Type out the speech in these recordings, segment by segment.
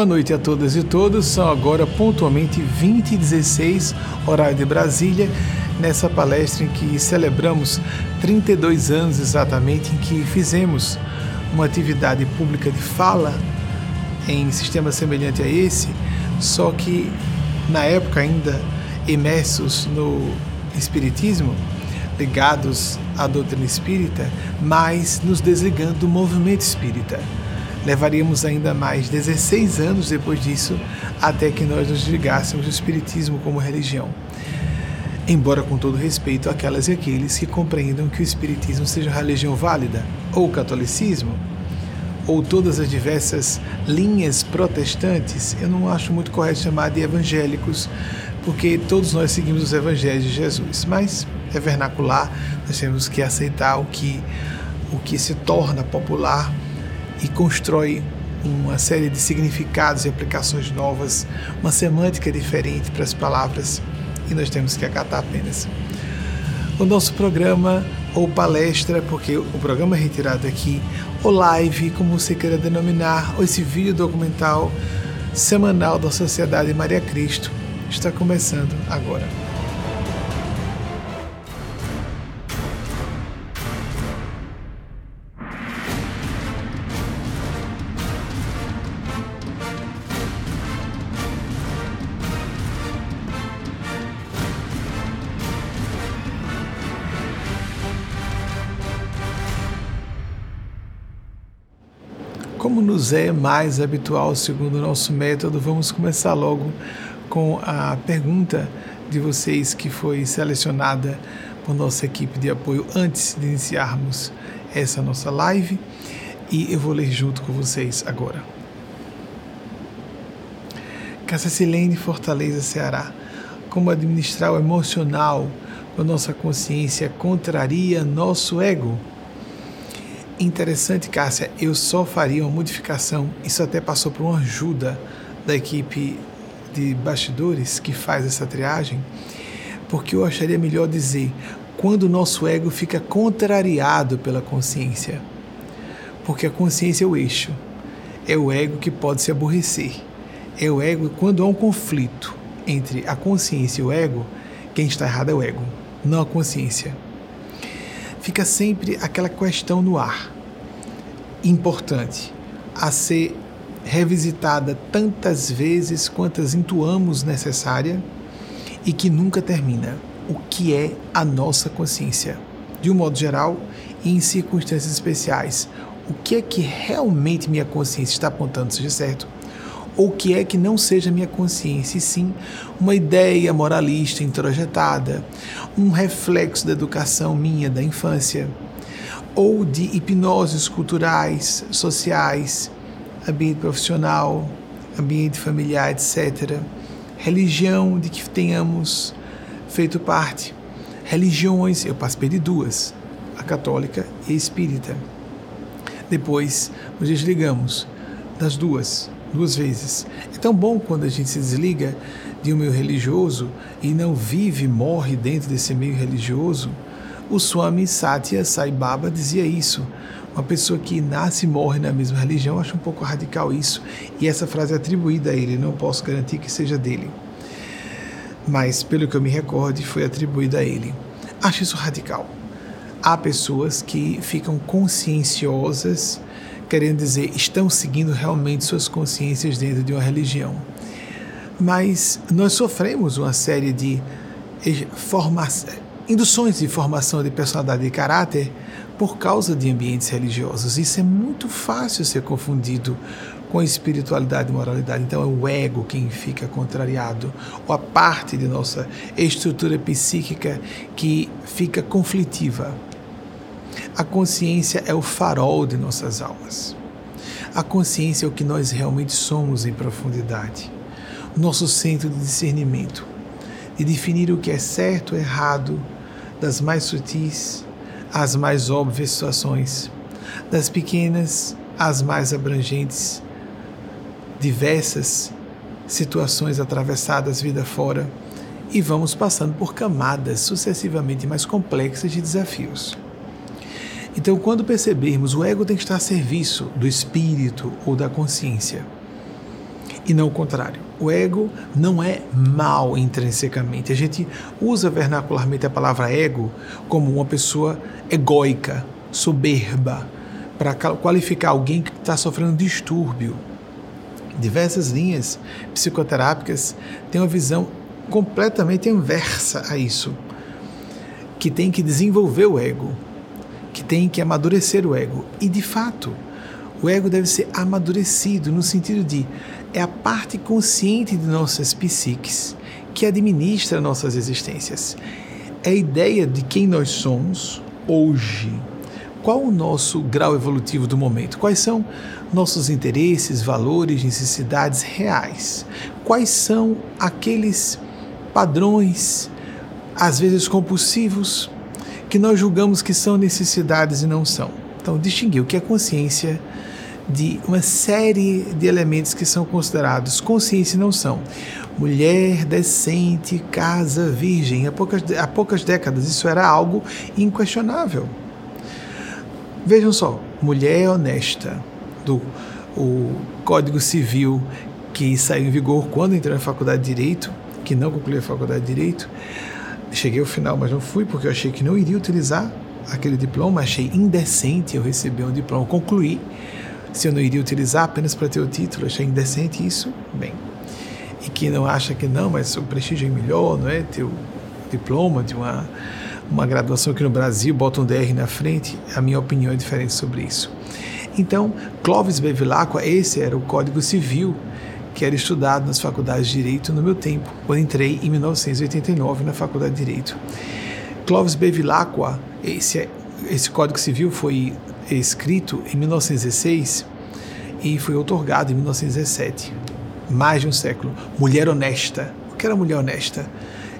Boa noite a todas e todos. São agora pontualmente 20 e 16, horário de Brasília, nessa palestra em que celebramos 32 anos exatamente em que fizemos uma atividade pública de fala em sistema semelhante a esse, só que na época ainda imersos no espiritismo, ligados à doutrina espírita, mas nos desligando do movimento espírita levaríamos ainda mais 16 anos depois disso até que nós nos ligássemos do Espiritismo como religião. Embora, com todo respeito, aquelas e aqueles que compreendam que o Espiritismo seja religião válida, ou o catolicismo, ou todas as diversas linhas protestantes, eu não acho muito correto chamar de evangélicos, porque todos nós seguimos os evangelhos de Jesus. Mas é vernacular, nós temos que aceitar o que, o que se torna popular e constrói uma série de significados e aplicações novas, uma semântica diferente para as palavras e nós temos que acatar apenas. O nosso programa ou palestra, porque o programa é retirado aqui, ou live, como você queira denominar, ou esse vídeo documental semanal da Sociedade Maria Cristo, está começando agora. Como nos é mais habitual, segundo o nosso método, vamos começar logo com a pergunta de vocês que foi selecionada por nossa equipe de apoio antes de iniciarmos essa nossa live e eu vou ler junto com vocês agora. Cássia Silene, Fortaleza, Ceará. Como administrar o emocional quando nossa consciência contraria nosso ego? Interessante, Cássia, eu só faria uma modificação, isso até passou por uma ajuda da equipe de bastidores que faz essa triagem, porque eu acharia melhor dizer quando o nosso ego fica contrariado pela consciência. Porque a consciência é o eixo, é o ego que pode se aborrecer. É o ego, quando há um conflito entre a consciência e o ego, quem está errado é o ego, não a consciência fica sempre aquela questão no ar, importante, a ser revisitada tantas vezes quantas intuamos necessária e que nunca termina. O que é a nossa consciência? De um modo geral e em circunstâncias especiais, o que é que realmente minha consciência está apontando seja certo? ou que é que não seja minha consciência, e sim uma ideia moralista introjetada, um reflexo da educação minha da infância, ou de hipnoses culturais, sociais, ambiente profissional, ambiente familiar, etc. Religião de que tenhamos feito parte. Religiões, eu participei de duas, a católica e a espírita. Depois nos desligamos das duas duas vezes. É tão bom quando a gente se desliga de um meio religioso e não vive, morre dentro desse meio religioso. O Swami Satya Sai Baba dizia isso. Uma pessoa que nasce e morre na mesma religião, acho um pouco radical isso. E essa frase é atribuída a ele, não posso garantir que seja dele. Mas, pelo que eu me recorde, foi atribuída a ele. Acho isso radical. Há pessoas que ficam conscienciosas querendo dizer, estão seguindo realmente suas consciências dentro de uma religião. Mas nós sofremos uma série de induções de formação de personalidade e caráter por causa de ambientes religiosos. Isso é muito fácil ser confundido com espiritualidade e moralidade. Então é o ego quem fica contrariado, ou a parte de nossa estrutura psíquica que fica conflitiva. A consciência é o farol de nossas almas. A consciência é o que nós realmente somos em profundidade. Nosso centro de discernimento, de definir o que é certo ou errado, das mais sutis às mais óbvias situações, das pequenas às mais abrangentes, diversas situações atravessadas vida fora, e vamos passando por camadas sucessivamente mais complexas de desafios. Então, quando percebermos, o ego tem que estar a serviço do espírito ou da consciência. E não o contrário. O ego não é mal intrinsecamente. A gente usa vernacularmente a palavra ego como uma pessoa egóica, soberba, para qualificar alguém que está sofrendo distúrbio. Diversas linhas psicoterápicas têm uma visão completamente inversa a isso, que tem que desenvolver o ego, que tem que amadurecer o ego. E de fato, o ego deve ser amadurecido no sentido de é a parte consciente de nossas psiques que administra nossas existências. É a ideia de quem nós somos hoje. Qual o nosso grau evolutivo do momento? Quais são nossos interesses, valores, necessidades reais? Quais são aqueles padrões, às vezes compulsivos, que nós julgamos que são necessidades e não são? Então, distinguir o que é consciência de uma série de elementos que são considerados consciência e não são. Mulher decente, casa virgem. Há poucas, há poucas décadas isso era algo inquestionável. Vejam só, mulher honesta, do o Código Civil que saiu em vigor quando entrei na faculdade de Direito, que não concluí a faculdade de Direito. Cheguei ao final, mas não fui porque eu achei que não iria utilizar aquele diploma, achei indecente eu receber um diploma, concluí se eu não iria utilizar apenas para ter o título, achei indecente isso, bem. E que não acha que não, mas o prestígio é melhor, não é? Ter o diploma de uma, uma graduação aqui no Brasil, bota um DR na frente, a minha opinião é diferente sobre isso. Então, Clovis Bevilacqua, esse era o Código Civil que era estudado nas faculdades de Direito no meu tempo, quando entrei em 1989 na Faculdade de Direito. Clovis Bevilacqua, esse, esse Código Civil foi escrito em 1916 e foi otorgado em 1917. Mais de um século. Mulher honesta. O que era mulher honesta?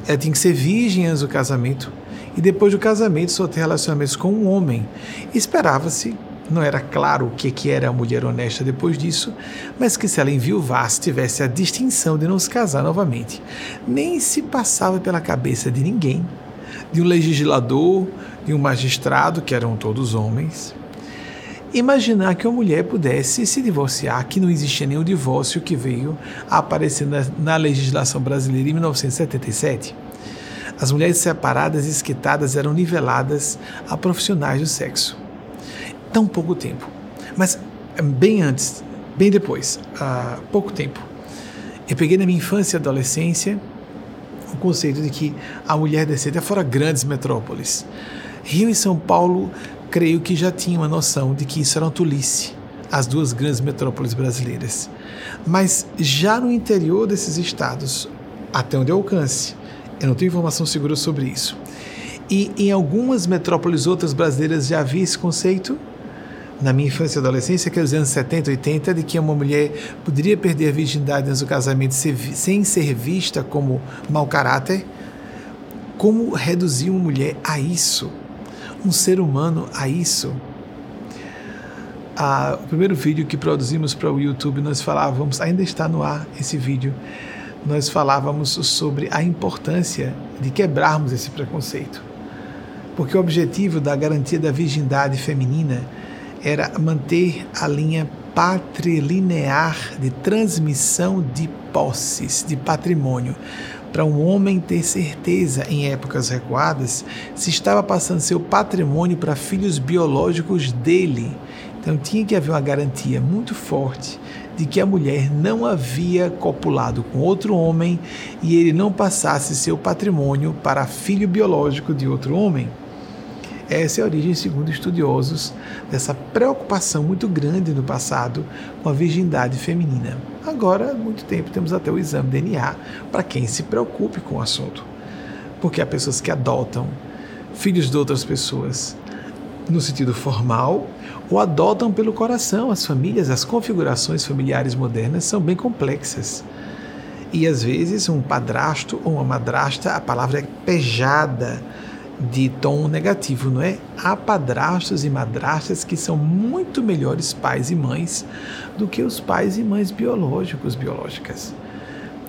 Ela tinha que ser virgem antes do casamento e depois do casamento só ter relacionamentos com um homem. Esperava-se, não era claro o que, que era a mulher honesta depois disso, mas que se ela enviuvasse tivesse a distinção de não se casar novamente. Nem se passava pela cabeça de ninguém, de um legislador, de um magistrado, que eram todos homens, imaginar que uma mulher pudesse se divorciar, que não existia nenhum divórcio que veio a aparecer na, na legislação brasileira em 1977. As mulheres separadas e esquitadas eram niveladas a profissionais do sexo. Tão pouco tempo. Mas bem antes, bem depois, há pouco tempo, eu peguei na minha infância e adolescência o conceito de que a mulher decente é fora grandes metrópoles. Rio e São Paulo creio que já tinha uma noção de que isso era uma tolice, as duas grandes metrópoles brasileiras. Mas já no interior desses estados, até onde eu alcance, eu não tenho informação segura sobre isso. E em algumas metrópoles outras brasileiras já havia esse conceito, na minha infância e adolescência, que é os anos 70, 80, de que uma mulher poderia perder a virgindade antes do casamento sem ser vista como mau caráter. Como reduzir uma mulher a isso? Um ser humano a isso. Ah, o primeiro vídeo que produzimos para o YouTube, nós falávamos, ainda está no ar esse vídeo, nós falávamos sobre a importância de quebrarmos esse preconceito. Porque o objetivo da garantia da virgindade feminina era manter a linha patrilinear de transmissão de posses, de patrimônio, para um homem ter certeza em épocas recuadas se estava passando seu patrimônio para filhos biológicos dele. Então tinha que haver uma garantia muito forte de que a mulher não havia copulado com outro homem e ele não passasse seu patrimônio para filho biológico de outro homem. Essa é a origem, segundo estudiosos, dessa preocupação muito grande no passado com a virgindade feminina. Agora, há muito tempo, temos até o exame DNA para quem se preocupe com o assunto. Porque há pessoas que adotam filhos de outras pessoas no sentido formal ou adotam pelo coração. As famílias, as configurações familiares modernas são bem complexas. E às vezes um padrasto ou uma madrasta, a palavra é pejada de tom negativo, não é? Há padrastos e madrastas que são muito melhores pais e mães do que os pais e mães biológicos, biológicas.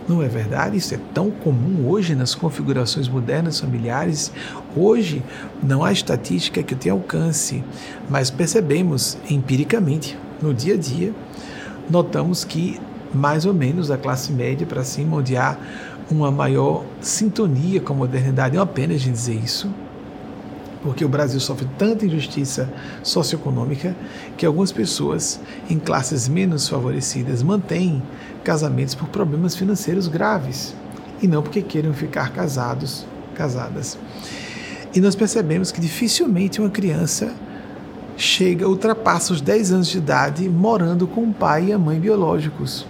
Não é verdade? Isso é tão comum hoje nas configurações modernas familiares. Hoje não há estatística que tenha alcance, mas percebemos empiricamente, no dia a dia, notamos que mais ou menos da classe média para cima, onde há uma maior sintonia com a modernidade. É uma pena a gente dizer isso, porque o Brasil sofre tanta injustiça socioeconômica que algumas pessoas em classes menos favorecidas mantêm casamentos por problemas financeiros graves e não porque queiram ficar casados, casadas. E nós percebemos que dificilmente uma criança chega, ultrapassa os 10 anos de idade morando com o pai e a mãe biológicos.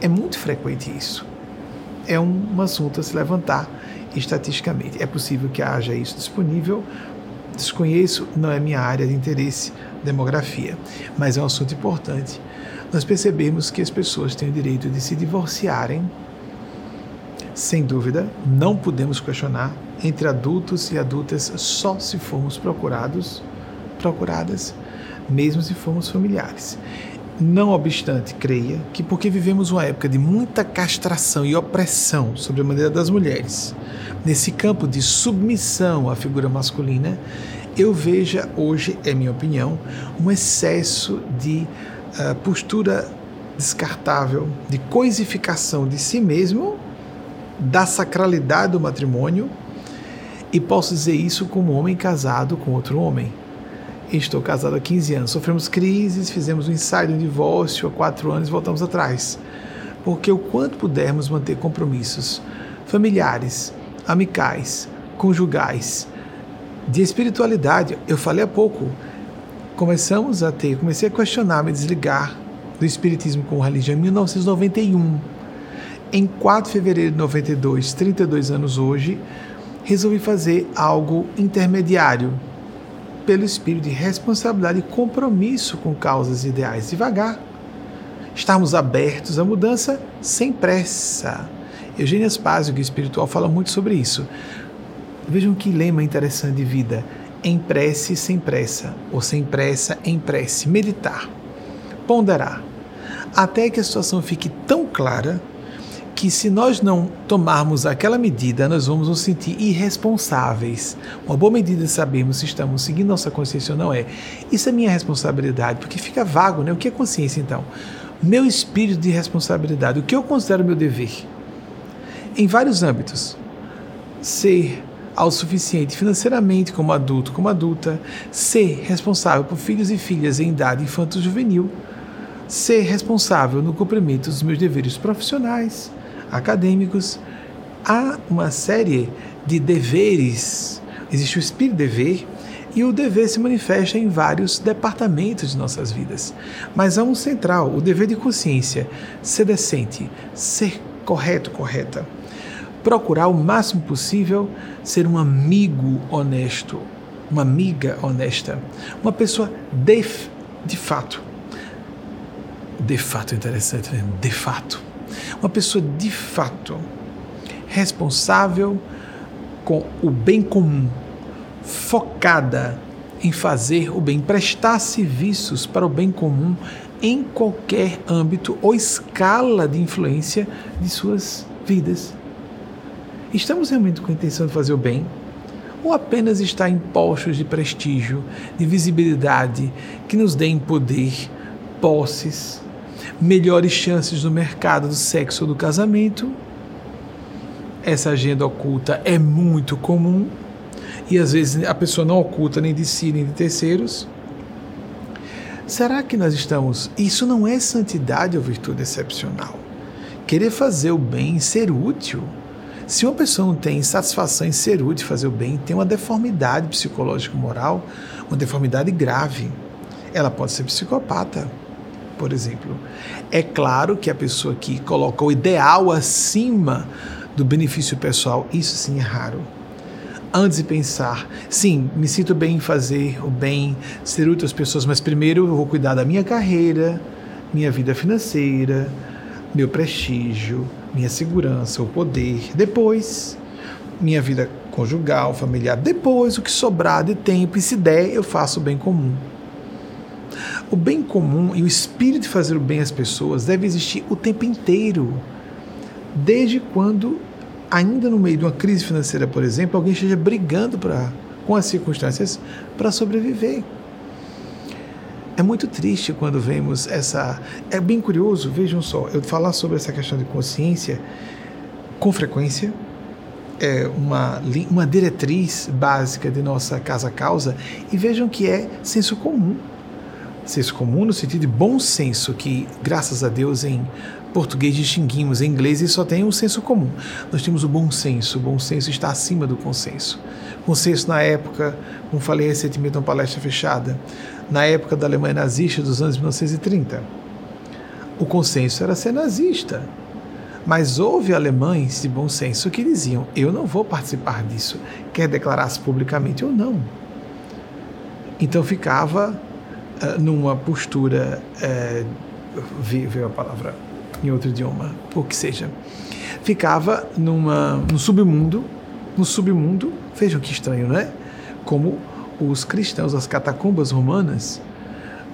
É muito frequente isso. É um assunto a se levantar estatisticamente. É possível que haja isso disponível. Desconheço, não é minha área de interesse, demografia, mas é um assunto importante. Nós percebemos que as pessoas têm o direito de se divorciarem sem dúvida, não podemos questionar entre adultos e adultas só se formos procurados, procuradas, mesmo se formos familiares. Não obstante, creia que porque vivemos uma época de muita castração e opressão sobre a maneira das mulheres, nesse campo de submissão à figura masculina, eu veja hoje, é minha opinião, um excesso de uh, postura descartável, de coisificação de si mesmo da sacralidade do matrimônio e posso dizer isso como homem casado com outro homem. Estou casado há 15 anos. Sofremos crises, fizemos um ensaio de um divórcio há quatro anos e voltamos atrás. Porque o quanto pudermos manter compromissos familiares, amicais, conjugais, de espiritualidade, eu falei há pouco, começamos a ter, comecei a questionar, me desligar do espiritismo com religião em 1991 em 4 de fevereiro de 92, 32 anos hoje, resolvi fazer algo intermediário, pelo espírito de responsabilidade e compromisso com causas ideais. Devagar. Estarmos abertos à mudança sem pressa. Eugênia Spazio, guia espiritual, fala muito sobre isso. Vejam que lema interessante de vida. Em prece, sem pressa. Ou sem pressa, em prece. Meditar. Ponderar. Até que a situação fique tão clara que se nós não tomarmos aquela medida, nós vamos nos sentir irresponsáveis. Uma boa medida de sabermos se estamos seguindo nossa consciência ou não é. Isso é minha responsabilidade, porque fica vago, né? O que é consciência então? Meu espírito de responsabilidade, o que eu considero meu dever? Em vários âmbitos. Ser autossuficiente financeiramente como adulto, como adulta, ser responsável por filhos e filhas em idade infanto-juvenil, ser responsável no cumprimento dos meus deveres profissionais, acadêmicos, há uma série de deveres. Existe o espírito dever e o dever se manifesta em vários departamentos de nossas vidas. Mas há um central, o dever de consciência, ser decente, ser correto, correta. Procurar o máximo possível ser um amigo honesto, uma amiga honesta, uma pessoa de, de fato. De fato interessante, né? de fato uma pessoa de fato responsável com o bem comum, focada em fazer o bem, prestar serviços para o bem comum em qualquer âmbito ou escala de influência de suas vidas. Estamos realmente com a intenção de fazer o bem? Ou apenas está em postos de prestígio, de visibilidade, que nos deem poder, posses, melhores chances no mercado do sexo ou do casamento. Essa agenda oculta é muito comum e às vezes a pessoa não oculta nem de si nem de terceiros. Será que nós estamos. Isso não é santidade ou virtude excepcional. Querer fazer o bem, ser útil. Se uma pessoa não tem satisfação em ser útil, fazer o bem, tem uma deformidade psicológico-moral, uma deformidade grave. Ela pode ser psicopata por exemplo. É claro que a pessoa que coloca o ideal acima do benefício pessoal, isso sim é raro. Antes de pensar, sim, me sinto bem em fazer o bem, ser útil às pessoas, mas primeiro eu vou cuidar da minha carreira, minha vida financeira, meu prestígio, minha segurança, o poder. Depois, minha vida conjugal, familiar. Depois, o que sobrar de tempo, e se der, eu faço o bem comum. O bem comum e o espírito de fazer o bem às pessoas deve existir o tempo inteiro. Desde quando, ainda no meio de uma crise financeira, por exemplo, alguém esteja brigando pra, com as circunstâncias para sobreviver. É muito triste quando vemos essa. É bem curioso, vejam só, eu falar sobre essa questão de consciência com frequência, é uma, uma diretriz básica de nossa casa-causa, e vejam que é senso comum. Senso comum no sentido de bom senso, que graças a Deus em português distinguimos, em inglês e só tem um senso comum. Nós temos o bom senso, o bom senso está acima do consenso. Consenso na época, como falei recentemente numa palestra fechada, na época da Alemanha nazista dos anos 1930. O consenso era ser nazista. Mas houve alemães de bom senso que diziam: eu não vou participar disso, quer declarar-se publicamente ou não. Então ficava numa postura, veio a palavra em outro idioma, ou que seja, ficava numa, no submundo, no submundo, vejam que estranho, não é? Como os cristãos, as catacumbas romanas,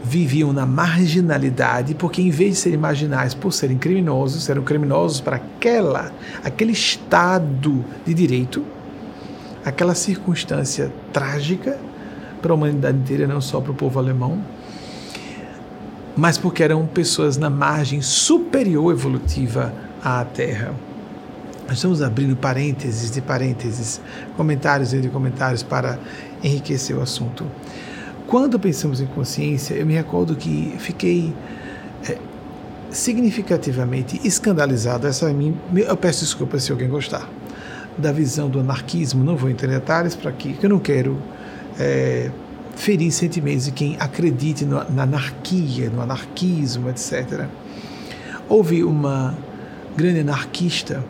viviam na marginalidade, porque em vez de serem marginais por serem criminosos, eram criminosos para aquela, aquele estado de direito, aquela circunstância trágica para a humanidade inteira, não só para o povo alemão, mas porque eram pessoas na margem superior evolutiva à Terra. Nós estamos abrindo parênteses de parênteses, comentários de comentários para enriquecer o assunto. Quando pensamos em consciência, eu me recordo que fiquei é, significativamente escandalizado. Essa é minha, eu peço desculpas se alguém gostar da visão do anarquismo. Não vou entrar em detalhes para aqui, que eu não quero é, ferir sentimentos de quem acredite no, na anarquia, no anarquismo, etc. Houve uma grande anarquista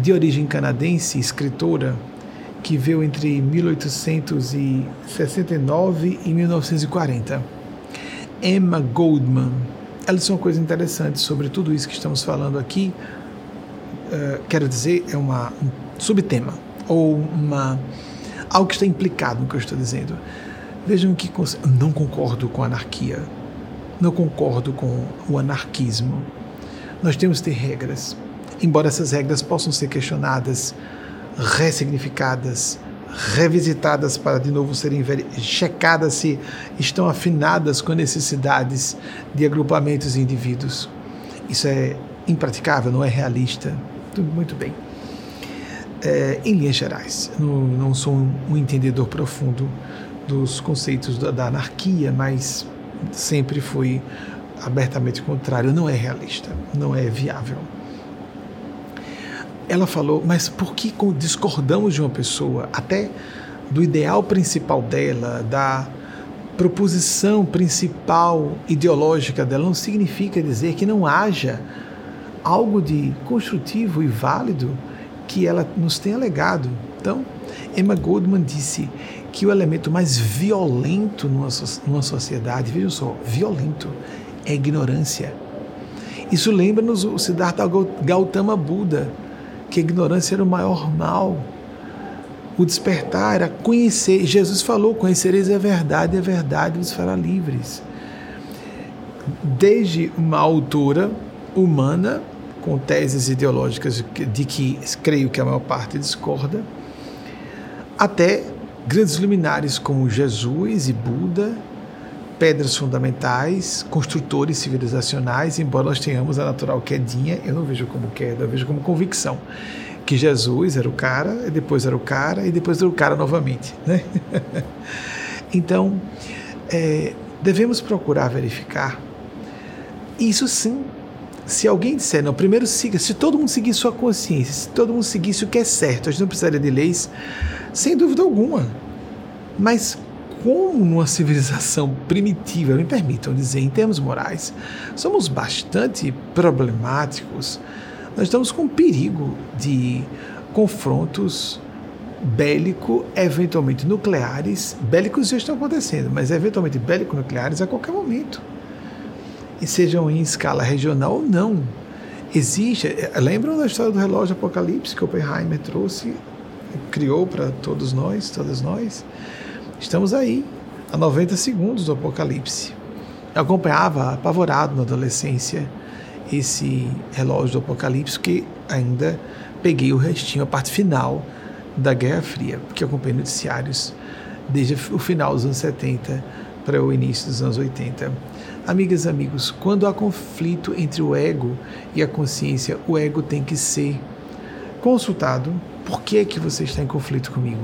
de origem canadense, escritora, que veio entre 1869 e 1940. Emma Goldman. Ela disse uma coisa interessante sobre tudo isso que estamos falando aqui. Uh, quero dizer, é uma, um subtema, ou uma, algo que está implicado no que eu estou dizendo. Vejam que não concordo com a anarquia, não concordo com o anarquismo. Nós temos que ter regras, embora essas regras possam ser questionadas ressignificadas, revisitadas para de novo serem checadas se estão afinadas com necessidades de agrupamentos e indivíduos. Isso é impraticável, não é realista. Muito bem. É, em linhas gerais, não, não sou um, entendedor profundo dos conceitos da, da anarquia, mas sempre fui abertamente contrário. Não é realista, não é viável ela falou, mas por que discordamos de uma pessoa, até do ideal principal dela, da proposição principal ideológica dela, não significa dizer que não haja algo de construtivo e válido que ela nos tenha legado. Então, Emma Goldman disse que o elemento mais violento numa, numa sociedade, vejam só, violento, é a ignorância. Isso lembra-nos o Siddhartha Gautama Buda, que a ignorância era o maior mal. O despertar era conhecer. Jesus falou: Conhecereis a verdade, e a verdade vos fará livres. Desde uma autora humana, com teses ideológicas de que creio que a maior parte discorda, até grandes luminares como Jesus e Buda, pedras fundamentais, construtores civilizacionais, embora nós tenhamos a natural quedinha, eu não vejo como queda, eu vejo como convicção. Que Jesus era o cara, e depois era o cara, e depois era o cara novamente. Né? então, é, devemos procurar verificar. Isso sim, se alguém disser, não, primeiro siga, se todo mundo seguir sua consciência, se todo mundo seguisse o que é certo, a gente não precisaria de leis, sem dúvida alguma. Mas como numa civilização primitiva, me permitam dizer, em termos morais, somos bastante problemáticos, nós estamos com perigo de confrontos bélico, eventualmente nucleares, bélicos já estão acontecendo, mas eventualmente bélico-nucleares a qualquer momento. E sejam em escala regional ou não. Existe, eh, lembram da história do relógio Apocalipse que Oppenheimer trouxe, criou para todos nós, todas nós? Estamos aí, a 90 segundos do Apocalipse. Eu acompanhava apavorado na adolescência esse relógio do Apocalipse, que ainda peguei o restinho, a parte final da Guerra Fria, porque eu acompanhei noticiários desde o final dos anos 70 para o início dos anos 80. Amigas amigos, quando há conflito entre o ego e a consciência, o ego tem que ser consultado. Por que é que você está em conflito comigo?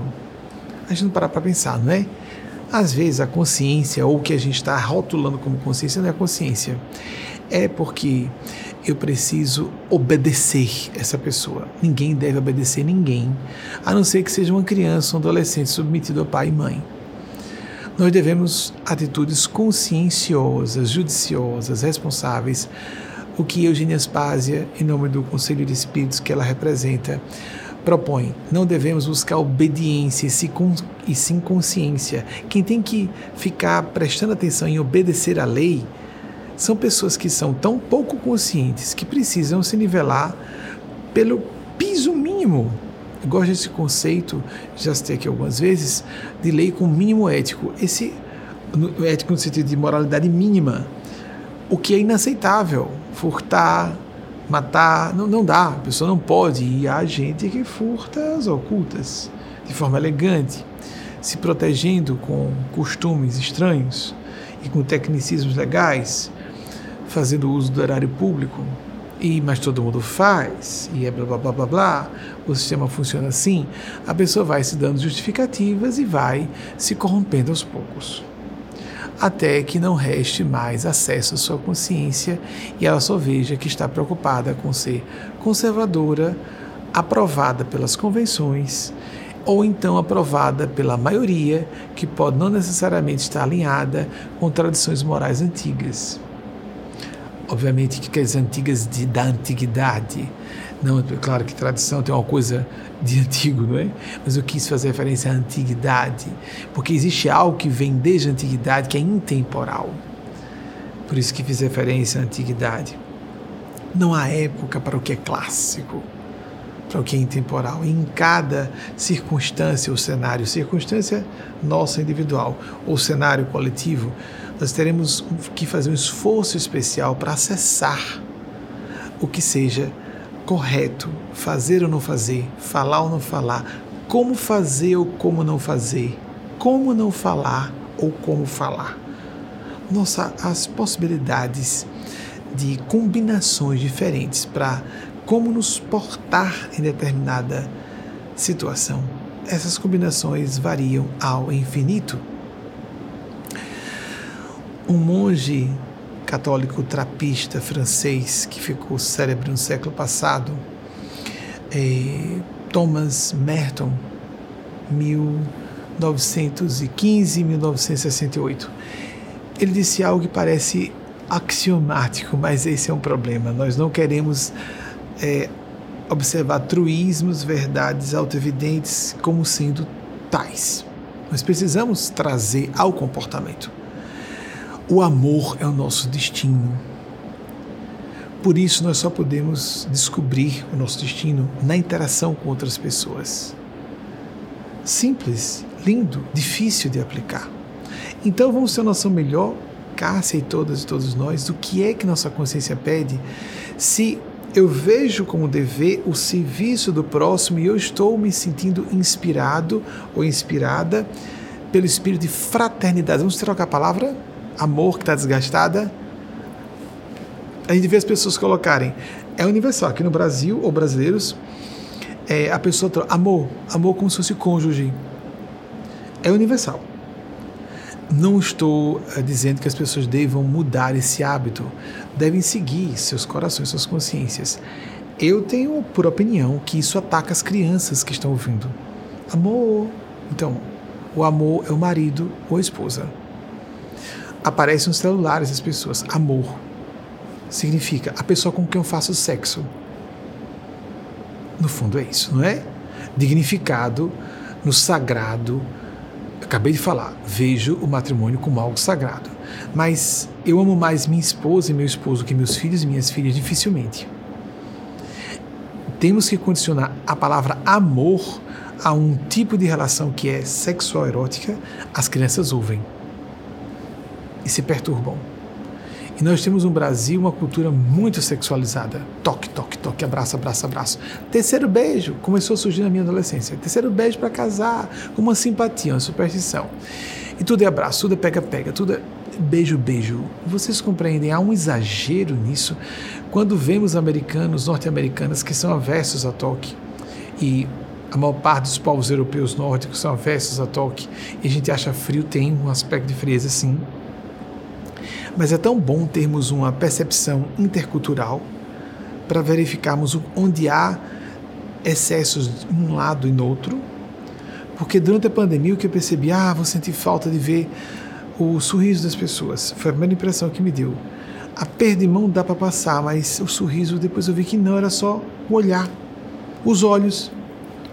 A gente não parar para pensar, não é? Às vezes a consciência, ou o que a gente está rotulando como consciência, não é a consciência. É porque eu preciso obedecer essa pessoa. Ninguém deve obedecer ninguém, a não ser que seja uma criança, um adolescente submetido ao pai e mãe. Nós devemos atitudes conscienciosas, judiciosas, responsáveis, o que Eugênia Spásia, em nome do Conselho de Espíritos que ela representa, propõe. Não devemos buscar obediência e sim consciência. Quem tem que ficar prestando atenção em obedecer à lei são pessoas que são tão pouco conscientes que precisam se nivelar pelo piso mínimo eu gosto desse conceito, já citei aqui algumas vezes, de lei com mínimo ético. Esse ético no sentido de moralidade mínima, o que é inaceitável. Furtar, matar, não, não dá. A pessoa não pode. E há gente que furta as ocultas de forma elegante, se protegendo com costumes estranhos e com tecnicismos legais, fazendo uso do erário público e mas todo mundo faz, e é blá blá blá blá blá, o sistema funciona assim, a pessoa vai se dando justificativas e vai se corrompendo aos poucos. Até que não reste mais acesso à sua consciência e ela só veja que está preocupada com ser conservadora, aprovada pelas convenções, ou então aprovada pela maioria, que pode não necessariamente estar alinhada com tradições morais antigas obviamente que as antigas de, da antiguidade. Não, é claro que tradição tem uma coisa de antigo, não é? Mas eu quis fazer referência à antiguidade, porque existe algo que vem desde a antiguidade que é intemporal. Por isso que fiz referência à antiguidade. Não há época para o que é clássico, para o que é intemporal. Em cada circunstância ou cenário, circunstância nossa individual ou cenário coletivo, nós teremos que fazer um esforço especial para acessar o que seja correto, fazer ou não fazer, falar ou não falar, como fazer ou como não fazer, como não falar ou como falar. Nossa, as possibilidades de combinações diferentes para como nos portar em determinada situação. Essas combinações variam ao infinito um monge católico trapista francês que ficou célebre no século passado, é, Thomas Merton, 1915-1968. Ele disse algo que parece axiomático, mas esse é um problema. Nós não queremos é, observar truísmos, verdades autoevidentes como sendo tais. Nós precisamos trazer ao comportamento. O amor é o nosso destino. Por isso, nós só podemos descobrir o nosso destino na interação com outras pessoas. Simples, lindo, difícil de aplicar. Então, vamos ter uma noção melhor, Cássia e todas e todos nós, do que é que nossa consciência pede se eu vejo como dever o serviço do próximo e eu estou me sentindo inspirado ou inspirada pelo espírito de fraternidade. Vamos trocar a palavra? Amor que está desgastada, a gente vê as pessoas colocarem. É universal. Aqui no Brasil, ou brasileiros, é, a pessoa amor, amor como se fosse cônjuge. É universal. Não estou é, dizendo que as pessoas devam mudar esse hábito, devem seguir seus corações, suas consciências. Eu tenho por opinião que isso ataca as crianças que estão ouvindo. Amor. Então, o amor é o marido ou a esposa aparece nos celulares das pessoas. Amor significa a pessoa com quem eu faço sexo. No fundo é isso, não é? Dignificado no sagrado. Acabei de falar, vejo o matrimônio como algo sagrado. Mas eu amo mais minha esposa e meu esposo que meus filhos e minhas filhas, dificilmente. Temos que condicionar a palavra amor a um tipo de relação que é sexual erótica, as crianças ouvem se perturbam. E nós temos no Brasil uma cultura muito sexualizada. Toque, toque, toque, abraço, abraço, abraço. Terceiro beijo começou a surgir na minha adolescência. Terceiro beijo para casar, uma simpatia, uma superstição. E tudo é abraço, tudo é pega-pega, tudo é beijo, beijo. Vocês compreendem? Há um exagero nisso quando vemos americanos, norte-americanos que são aversos a toque. E a maior parte dos povos europeus nórdicos são aversos a toque. E a gente acha frio, tem um aspecto de frieza, sim. Mas é tão bom termos uma percepção intercultural para verificarmos onde há excessos de um lado e no outro. Porque durante a pandemia o que eu percebi, ah, vou sentir falta de ver o sorriso das pessoas. Foi a primeira impressão que me deu. A perda de mão dá para passar, mas o sorriso depois eu vi que não, era só o olhar. Os olhos.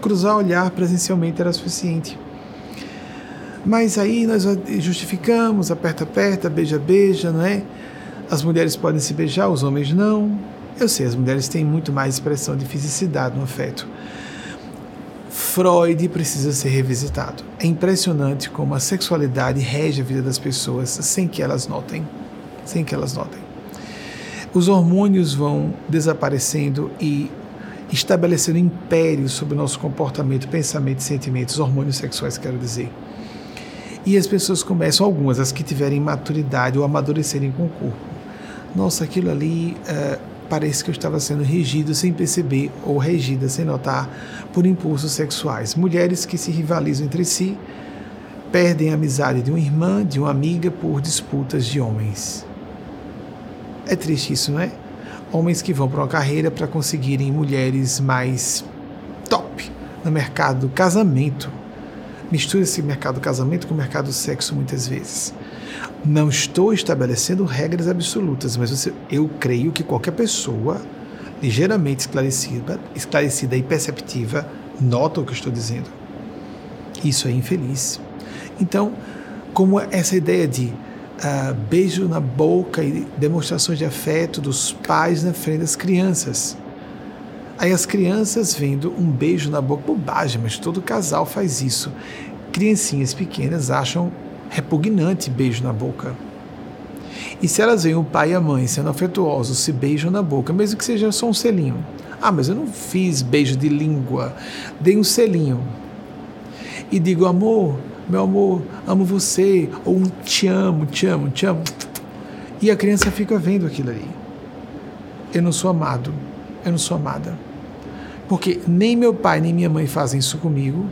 Cruzar olhar presencialmente era suficiente. Mas aí nós justificamos, aperta, aperta, beija, beija, não é? As mulheres podem se beijar, os homens não. Eu sei, as mulheres têm muito mais expressão de fisicidade no afeto. Freud precisa ser revisitado. É impressionante como a sexualidade rege a vida das pessoas sem que elas notem. Sem que elas notem. Os hormônios vão desaparecendo e estabelecendo impérios sobre o nosso comportamento, pensamento e sentimentos, hormônios sexuais, quero dizer. E as pessoas começam, algumas, as que tiverem maturidade ou amadurecerem com o corpo. Nossa, aquilo ali uh, parece que eu estava sendo regido sem perceber ou regida sem notar por impulsos sexuais. Mulheres que se rivalizam entre si perdem a amizade de uma irmã, de uma amiga por disputas de homens. É triste isso, não é? Homens que vão para uma carreira para conseguirem mulheres mais top no mercado do casamento mistura esse mercado casamento com mercado sexo muitas vezes. Não estou estabelecendo regras absolutas, mas você, eu creio que qualquer pessoa ligeiramente esclarecida, esclarecida e perceptiva nota o que eu estou dizendo. Isso é infeliz. Então, como essa ideia de uh, beijo na boca e demonstrações de afeto dos pais na frente das crianças. Aí as crianças vendo um beijo na boca, bobagem, mas todo casal faz isso. Criancinhas pequenas acham repugnante beijo na boca. E se elas veem o pai e a mãe sendo afetuosos, se beijam na boca, mesmo que seja só um selinho. Ah, mas eu não fiz beijo de língua, dei um selinho. E digo, amor, meu amor, amo você, ou um te amo, te amo, te amo. E a criança fica vendo aquilo ali. Eu não sou amado, eu não sou amada. Porque nem meu pai nem minha mãe fazem isso comigo,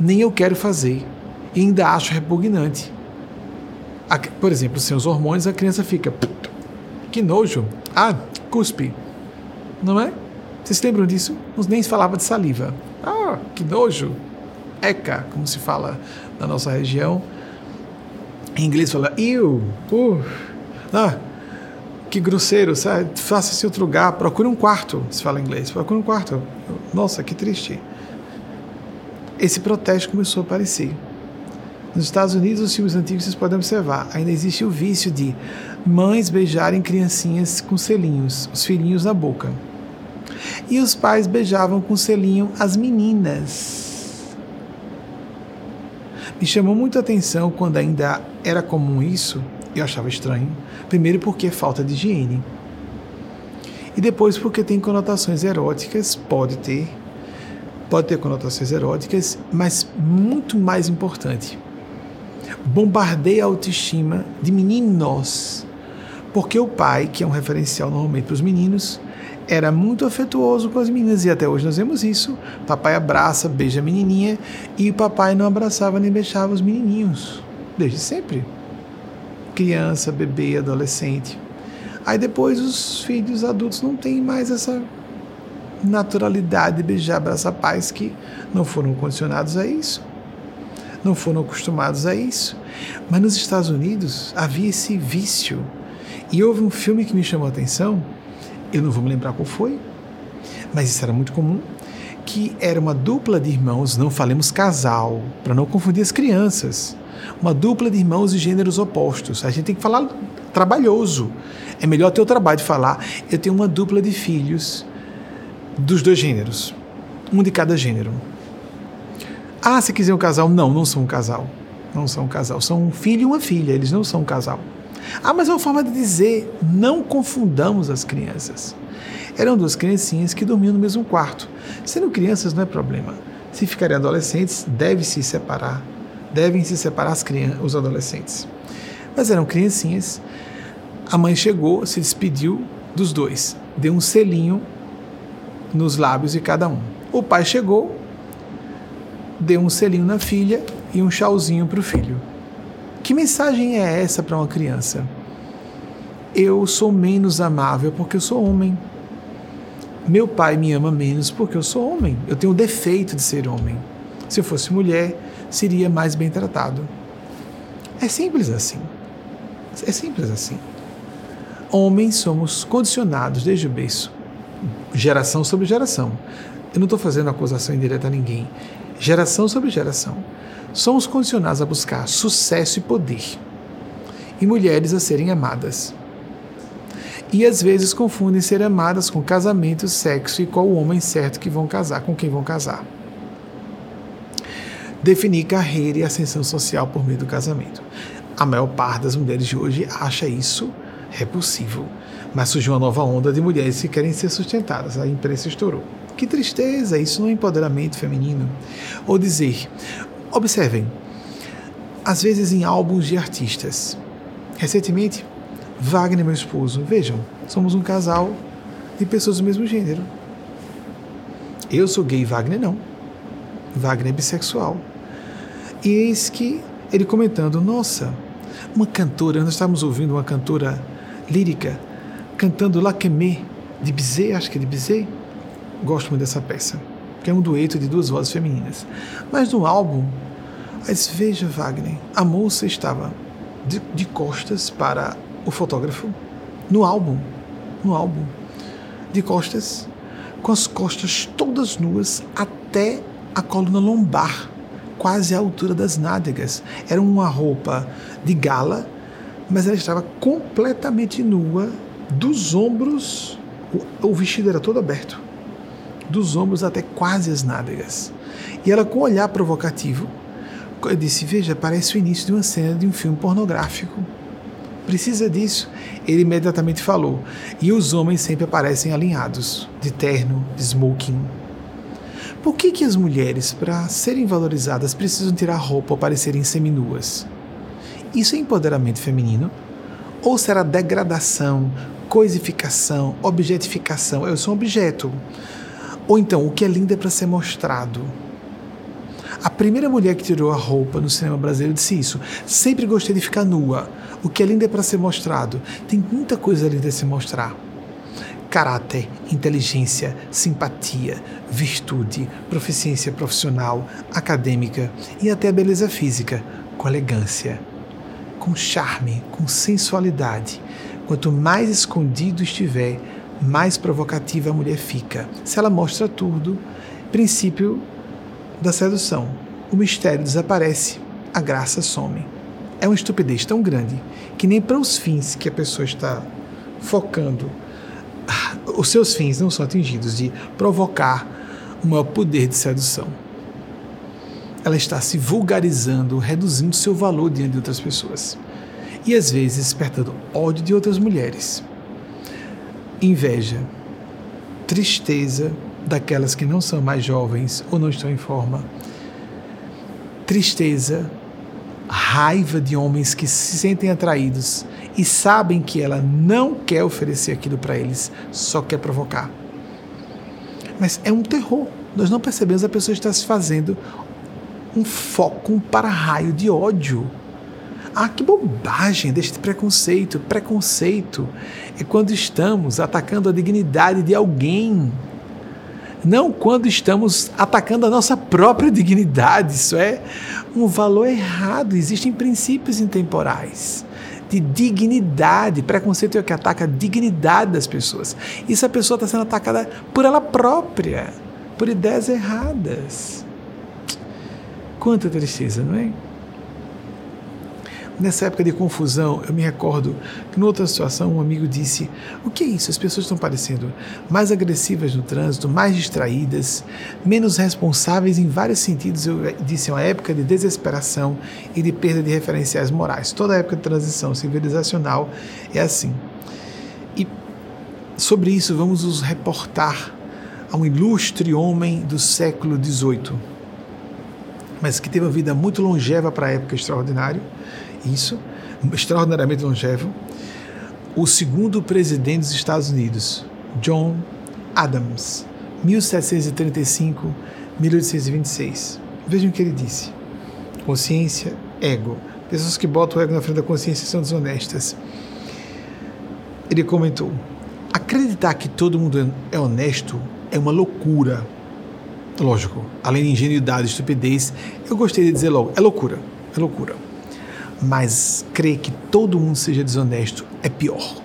nem eu quero fazer. E ainda acho repugnante. Por exemplo, sem os hormônios, a criança fica. Que nojo! Ah, cuspe! Não é? Vocês lembram disso? Nem se falava de saliva. Ah, que nojo! Eca, como se fala na nossa região. Em inglês fala, ew, uh, ah, que grosseiro, sabe? faça-se outro lugar, procure um quarto, se fala inglês, procure um quarto. Nossa, que triste. Esse protesto começou a aparecer. Nos Estados Unidos, os filmes antigos vocês podem observar, ainda existe o vício de mães beijarem criancinhas com selinhos, os filhinhos na boca. E os pais beijavam com selinho as meninas. Me chamou muito a atenção quando ainda era comum isso, eu achava estranho. Primeiro, porque é falta de higiene. E depois, porque tem conotações eróticas, pode ter, pode ter conotações eróticas, mas muito mais importante, bombardeia a autoestima de meninos. Porque o pai, que é um referencial normalmente para os meninos, era muito afetuoso com as meninas e até hoje nós vemos isso. Papai abraça, beija a menininha e o papai não abraçava nem beijava os menininhos, desde sempre criança, bebê, adolescente. Aí depois os filhos adultos não têm mais essa naturalidade de beijar, abraçar pais que não foram condicionados a isso, não foram acostumados a isso. Mas nos Estados Unidos havia esse vício. E houve um filme que me chamou a atenção, eu não vou me lembrar qual foi, mas isso era muito comum, que era uma dupla de irmãos, não falemos casal, para não confundir as crianças uma dupla de irmãos de gêneros opostos. A gente tem que falar trabalhoso. É melhor ter o trabalho de falar. Eu tenho uma dupla de filhos dos dois gêneros, um de cada gênero. Ah, se quiser um casal, não, não são um casal. Não são um casal, são um filho e uma filha, eles não são um casal. Ah, mas é uma forma de dizer, não confundamos as crianças. Eram duas criancinhas que dormiam no mesmo quarto. Sendo crianças não é problema. Se ficarem adolescentes, deve se separar devem se separar as crianças, os adolescentes. Mas eram criancinhas. A mãe chegou, se despediu dos dois, deu um selinho nos lábios de cada um. O pai chegou, deu um selinho na filha e um chauzinho para o filho. Que mensagem é essa para uma criança? Eu sou menos amável porque eu sou homem. Meu pai me ama menos porque eu sou homem. Eu tenho o defeito de ser homem. Se eu fosse mulher, seria mais bem tratado. É simples assim. É simples assim. Homens somos condicionados desde o berço, geração sobre geração. Eu não estou fazendo acusação indireta a ninguém. Geração sobre geração. Somos condicionados a buscar sucesso e poder. E mulheres a serem amadas. E às vezes confundem ser amadas com casamento, sexo e qual o homem certo que vão casar, com quem vão casar definir carreira e ascensão social por meio do casamento. A maior parte das mulheres de hoje acha isso repulsivo. Mas surgiu uma nova onda de mulheres que querem ser sustentadas. A imprensa estourou. Que tristeza, isso não é empoderamento feminino. Ou dizer, observem, às vezes em álbuns de artistas. Recentemente, Wagner, meu esposo, vejam, somos um casal de pessoas do mesmo gênero. Eu sou gay, Wagner não. Wagner é bissexual. E eis que ele comentando: Nossa, uma cantora, nós estávamos ouvindo uma cantora lírica cantando Laquemé de Bizet, acho que é de Bizet. Gosto muito dessa peça, que é um dueto de duas vozes femininas. Mas no álbum, disse, veja Wagner, a moça estava de, de costas para o fotógrafo, no álbum, no álbum, de costas, com as costas todas nuas até a coluna lombar quase à altura das nádegas. Era uma roupa de gala, mas ela estava completamente nua, dos ombros, o, o vestido era todo aberto, dos ombros até quase as nádegas. E ela, com um olhar provocativo, eu disse: Veja, parece o início de uma cena de um filme pornográfico. Precisa disso. Ele imediatamente falou. E os homens sempre aparecem alinhados, de terno, de smoking, por que, que as mulheres, para serem valorizadas, precisam tirar roupa ou parecerem seminuas? Isso é empoderamento feminino? Ou será degradação, coisificação, objetificação? Eu sou um objeto. Ou então, o que é lindo é para ser mostrado. A primeira mulher que tirou a roupa no cinema brasileiro disse isso. Sempre gostei de ficar nua. O que é lindo é para ser mostrado. Tem muita coisa linda a se mostrar caráter, inteligência, simpatia, virtude, proficiência profissional, acadêmica e até a beleza física, com elegância, com charme, com sensualidade. Quanto mais escondido estiver, mais provocativa a mulher fica. Se ela mostra tudo, princípio da sedução. O mistério desaparece, a graça some. É uma estupidez tão grande que nem para os fins que a pessoa está focando os seus fins não são atingidos de provocar um maior poder de sedução. Ela está se vulgarizando, reduzindo seu valor diante de outras pessoas. E às vezes despertando ódio de outras mulheres. Inveja, tristeza daquelas que não são mais jovens ou não estão em forma. Tristeza, raiva de homens que se sentem atraídos e sabem que ela não quer oferecer aquilo para eles, só quer provocar. Mas é um terror. Nós não percebemos a pessoa está se fazendo um foco, um para-raio de ódio. Ah, que bobagem deste preconceito. Preconceito é quando estamos atacando a dignidade de alguém. Não quando estamos atacando a nossa própria dignidade. Isso é um valor errado. Existem princípios intemporais de dignidade. Preconceito é o que ataca a dignidade das pessoas. E essa pessoa está sendo atacada por ela própria, por ideias erradas. Quanta tristeza, não é? Nessa época de confusão, eu me recordo que, noutra situação, um amigo disse: O que é isso? As pessoas estão parecendo mais agressivas no trânsito, mais distraídas, menos responsáveis em vários sentidos. Eu disse: é uma época de desesperação e de perda de referenciais morais. Toda época de transição civilizacional é assim. E sobre isso, vamos nos reportar a um ilustre homem do século XVIII mas que teve uma vida muito longeva para a época extraordinário, isso, extraordinariamente longevo, o segundo presidente dos Estados Unidos, John Adams, 1735-1826. Vejam o que ele disse: consciência, ego. Pessoas que botam o ego na frente da consciência são desonestas. Ele comentou: acreditar que todo mundo é honesto é uma loucura. Lógico, além de ingenuidade e estupidez, eu gostei de dizer logo: é loucura, é loucura. Mas crer que todo mundo seja desonesto é pior.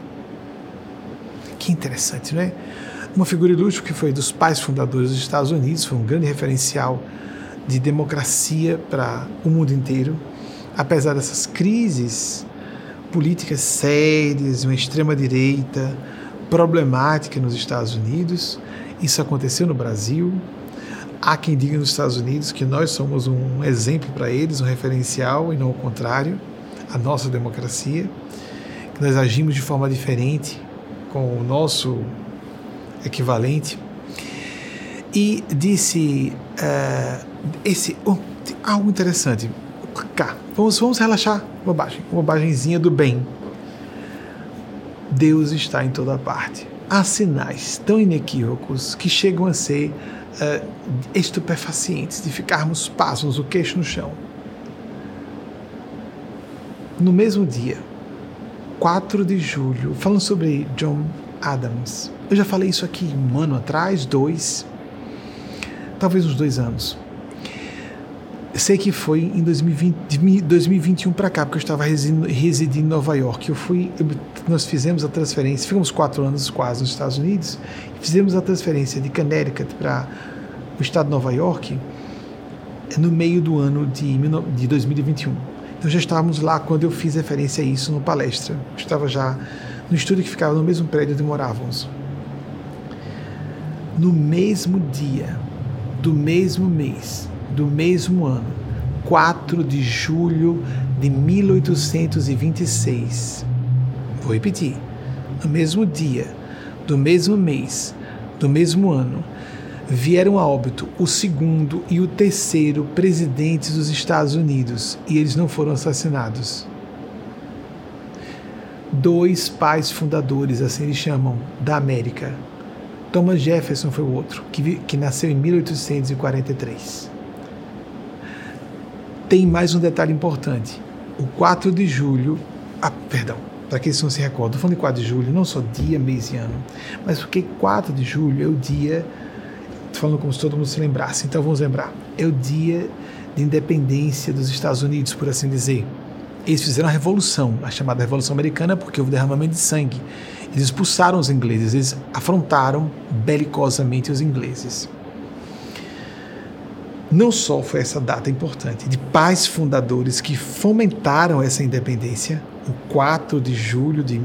Que interessante, não é? Uma figura ilustre que foi dos pais fundadores dos Estados Unidos, foi um grande referencial de democracia para o mundo inteiro, apesar dessas crises políticas sérias, uma extrema-direita problemática nos Estados Unidos. Isso aconteceu no Brasil. Há quem diga nos Estados Unidos que nós somos um exemplo para eles, um referencial, e não o contrário, a nossa democracia, que nós agimos de forma diferente com o nosso equivalente. E disse uh, esse oh, algo interessante. Cá, vamos, vamos relaxar. Bobagem, bobagemzinha do bem. Deus está em toda parte. Há sinais tão inequívocos que chegam a ser uh, estupefacientes, de ficarmos passos, o queixo no chão. No mesmo dia, 4 de julho, falando sobre John Adams. Eu já falei isso aqui um ano atrás, dois, talvez uns dois anos. Sei que foi em 2020, 2021 para cá, porque eu estava residindo, residindo em Nova York. Eu fui, eu, nós fizemos a transferência, ficamos quatro anos quase nos Estados Unidos, fizemos a transferência de Connecticut para o estado de Nova York no meio do ano de, de 2021. Então já estávamos lá quando eu fiz referência a isso no palestra. Estava já no estúdio que ficava no mesmo prédio onde morávamos. No mesmo dia, do mesmo mês, do mesmo ano, 4 de julho de 1826. Vou repetir. No mesmo dia, do mesmo mês, do mesmo ano, vieram a óbito o segundo e o terceiro presidentes dos Estados Unidos e eles não foram assassinados. Dois pais fundadores, assim eles chamam, da América. Thomas Jefferson foi o outro, que, que nasceu em 1843 tem mais um detalhe importante. O 4 de julho, ah, perdão, para aqueles que não se recordam, estou falando de 4 de julho, não só dia, mês e ano, mas porque 4 de julho é o dia, estou falando como se todo mundo se lembrasse, então vamos lembrar, é o dia de independência dos Estados Unidos, por assim dizer. Eles fizeram a revolução, a chamada Revolução Americana, porque houve derramamento de sangue. Eles expulsaram os ingleses, eles afrontaram belicosamente os ingleses não só foi essa data importante de pais fundadores que fomentaram essa independência, o 4 de julho de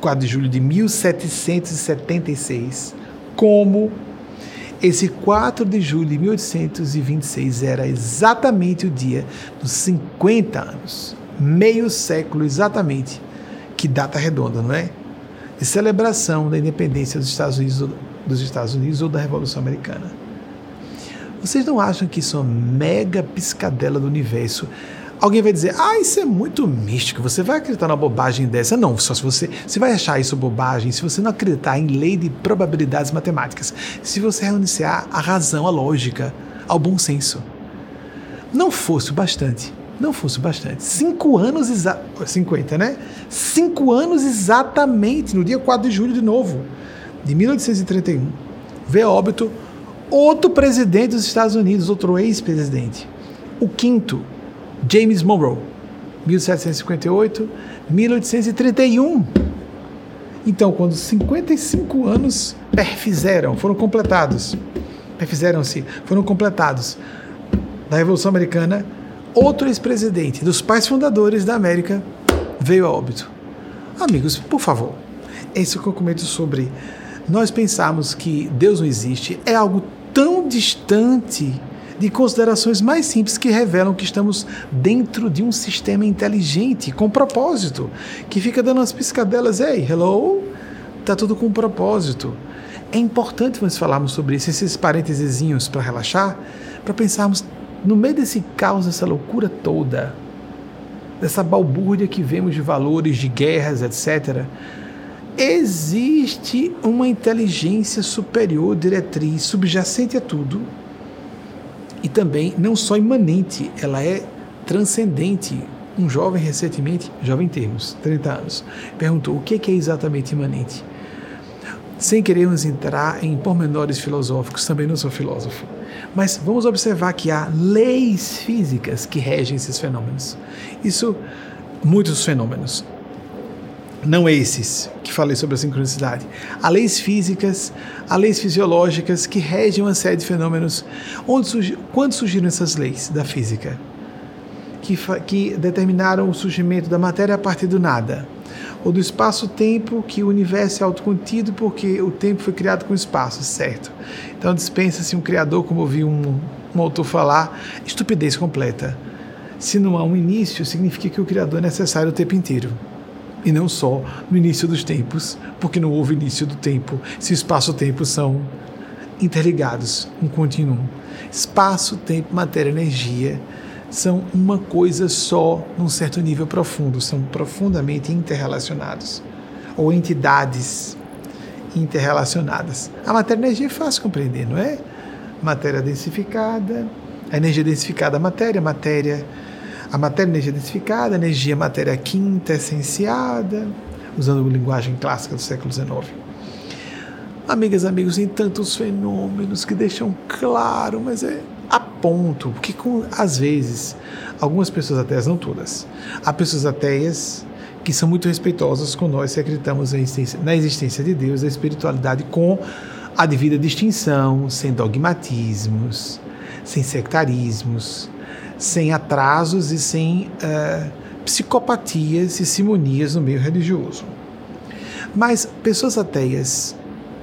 4 de julho de 1776, como esse 4 de julho de 1826 era exatamente o dia dos 50 anos, meio século exatamente, que data redonda, não é? De celebração da independência dos Estados Unidos, dos Estados Unidos ou da Revolução Americana. Vocês não acham que isso é uma mega piscadela do universo? Alguém vai dizer, ah, isso é muito místico, você vai acreditar na bobagem dessa? Não, só se você, você vai achar isso bobagem se você não acreditar em lei de probabilidades matemáticas, se você renunciar à razão, à lógica, ao bom senso. Não fosse o bastante, não fosse o bastante. Cinco anos exatamente, 50, né? Cinco anos exatamente, no dia 4 de julho de novo, de 1831, vê óbito outro presidente dos Estados Unidos, outro ex-presidente. O quinto, James Monroe, 1758, 1831. Então, quando 55 anos perfizeram, foram completados, perfizeram-se, foram completados da Revolução Americana, outro ex-presidente dos pais fundadores da América veio a óbito. Amigos, por favor, esse é que eu comento sobre nós pensarmos que Deus não existe é algo tão distante de considerações mais simples que revelam que estamos dentro de um sistema inteligente, com propósito, que fica dando umas piscadelas, ei, hello, tá tudo com propósito. É importante nós falarmos sobre isso, esses parênteses para relaxar, para pensarmos no meio desse caos, dessa loucura toda, dessa balbúrdia que vemos de valores, de guerras, etc., existe uma inteligência superior, diretriz, subjacente a tudo, e também não só imanente, ela é transcendente. Um jovem recentemente, jovem em termos, 30 anos, perguntou o que é exatamente imanente. Sem querermos entrar em pormenores filosóficos, também não sou filósofo, mas vamos observar que há leis físicas que regem esses fenômenos. Isso, muitos fenômenos, não esses que falei sobre a sincronicidade. Há leis físicas, há leis fisiológicas que regem uma série de fenômenos. Onde surgi, quando surgiram essas leis da física? Que, que determinaram o surgimento da matéria a partir do nada ou do espaço-tempo que o universo é autocontido porque o tempo foi criado com espaço, certo? Então dispensa-se um criador, como ouvi um, um autor falar, estupidez completa. Se não há um início, significa que o criador é necessário o tempo inteiro. E não só no início dos tempos, porque não houve início do tempo, se espaço e tempo são interligados, um contínuo. Espaço, tempo, matéria, energia são uma coisa só num certo nível profundo, são profundamente interrelacionados, ou entidades interrelacionadas. A matéria e a energia é fácil compreender, não é? Matéria densificada, a energia densificada, a matéria, a matéria, a matéria, a energia densificada, energia, a matéria quinta essenciada, usando a linguagem clássica do século XIX. Amigas, amigos, em tantos fenômenos que deixam claro, mas é a ponto, porque com, às vezes, algumas pessoas ateias, não todas, há pessoas ateias que são muito respeitosas com nós se acreditamos na existência, na existência de Deus, da espiritualidade, com a devida distinção, sem dogmatismos, sem sectarismos, sem atrasos e sem uh, psicopatias e simonias no meio religioso. Mas pessoas ateias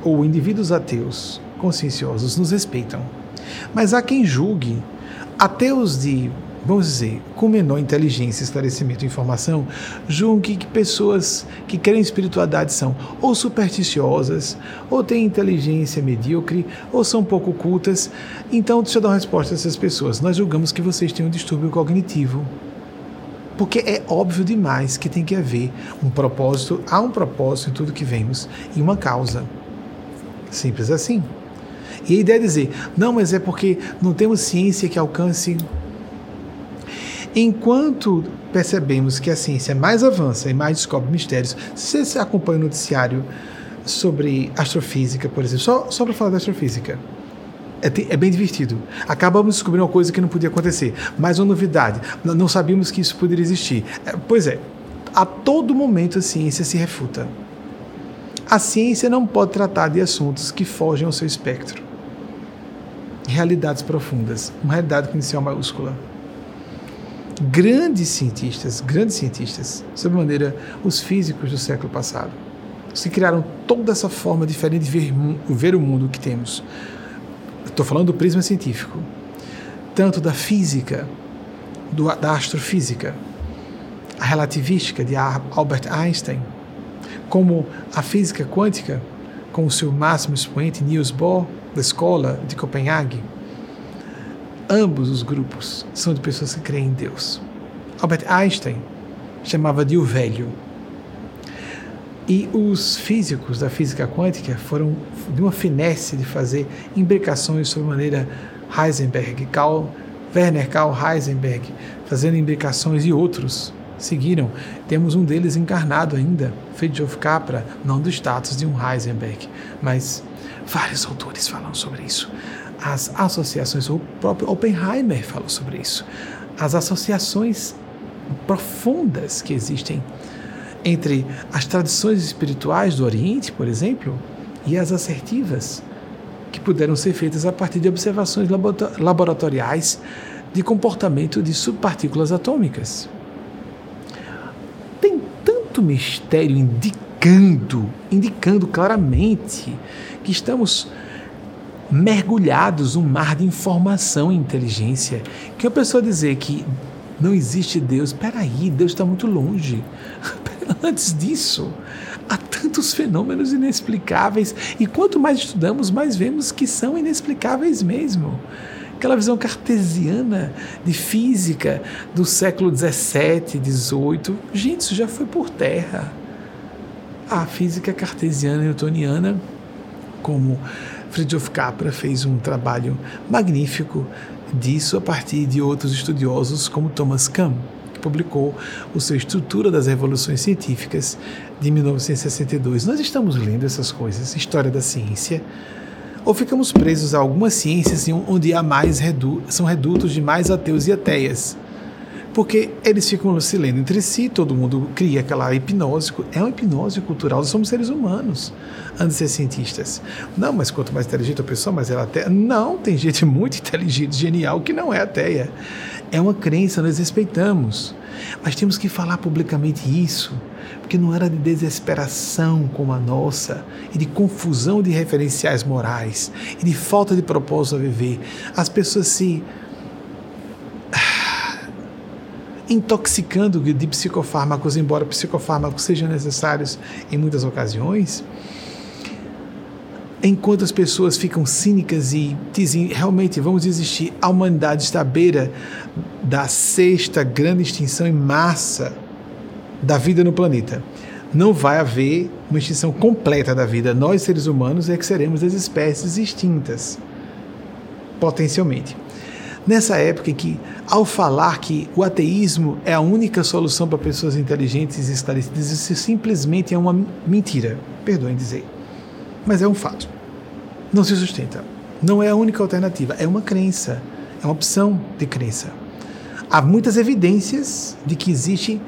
ou indivíduos ateus conscienciosos nos respeitam mas há quem julgue, até os de, vamos dizer, com menor inteligência, esclarecimento e informação, julgue que pessoas que querem espiritualidade são ou supersticiosas, ou têm inteligência medíocre, ou são pouco cultas. Então, deixa eu dar uma resposta a essas pessoas. Nós julgamos que vocês têm um distúrbio cognitivo. Porque é óbvio demais que tem que haver um propósito, há um propósito em tudo que vemos e uma causa. Simples assim. E a ideia é dizer, não, mas é porque não temos ciência que alcance. Enquanto percebemos que a ciência mais avança e mais descobre mistérios, se você acompanha o noticiário sobre astrofísica, por exemplo, só, só para falar da astrofísica, é, é, bem divertido. Acabamos descobrindo uma coisa que não podia acontecer, mais uma novidade. Não sabíamos que isso poderia existir. É, pois é, a todo momento a ciência se refuta. A ciência não pode tratar de assuntos que fogem ao seu espectro realidades profundas, uma realidade com inicial maiúscula. Grandes cientistas, grandes cientistas, sob maneira os físicos do século passado, se criaram toda essa forma diferente de ver, ver o mundo que temos. Estou falando do prisma científico, tanto da física, do, da astrofísica, a relativística de Albert Einstein, como a física quântica, com o seu máximo expoente Niels Bohr, da escola de Copenhague, ambos os grupos são de pessoas que creem em Deus. Albert Einstein chamava de o velho. E os físicos da física quântica foram de uma finesse de fazer imbricações sobre maneira Heisenberg, Karl, Werner Karl Heisenberg, fazendo imbricações e outros seguiram. Temos um deles encarnado ainda, Fritjof Capra, não do status de um Heisenberg, mas Vários autores falam sobre isso. As associações, o próprio Oppenheimer falou sobre isso. As associações profundas que existem entre as tradições espirituais do Oriente, por exemplo, e as assertivas, que puderam ser feitas a partir de observações laboratoriais de comportamento de subpartículas atômicas. Tem tanto mistério indicando, indicando claramente que estamos mergulhados num mar de informação e inteligência. Que a pessoa dizer que não existe Deus, peraí, Deus está muito longe. Antes disso, há tantos fenômenos inexplicáveis e quanto mais estudamos, mais vemos que são inexplicáveis mesmo. aquela visão cartesiana de física do século 17, 18. Gente, isso já foi por terra. A física cartesiana e newtoniana, como Friedrich Capra fez um trabalho magnífico disso a partir de outros estudiosos como Thomas Kuhn, que publicou o seu Estrutura das Revoluções Científicas de 1962. Nós estamos lendo essas coisas, história da ciência, ou ficamos presos a algumas ciências onde há mais redu são redutos de mais ateus e ateias. Porque eles ficam se lendo entre si, todo mundo cria aquela hipnose. É uma hipnose cultural, nós somos seres humanos, antes de ser cientistas. Não, mas quanto mais inteligente a pessoa, mais ela é ateia. Não, tem gente muito inteligente, genial, que não é ateia. É uma crença, nós respeitamos. Mas temos que falar publicamente isso porque não era de desesperação como a nossa, e de confusão de referenciais morais, e de falta de propósito a viver. As pessoas se ah, intoxicando de psicofármacos, embora psicofármacos sejam necessários em muitas ocasiões, enquanto as pessoas ficam cínicas e dizem realmente vamos desistir, a humanidade está à beira da sexta grande extinção em massa da vida no planeta. Não vai haver uma extinção completa da vida. Nós, seres humanos, é que seremos as espécies extintas, potencialmente. Nessa época em que, ao falar que o ateísmo é a única solução para pessoas inteligentes e esclarecidas, isso simplesmente é uma mentira. Perdoem dizer. Mas é um fato. Não se sustenta. Não é a única alternativa. É uma crença. É uma opção de crença. Há muitas evidências de que existe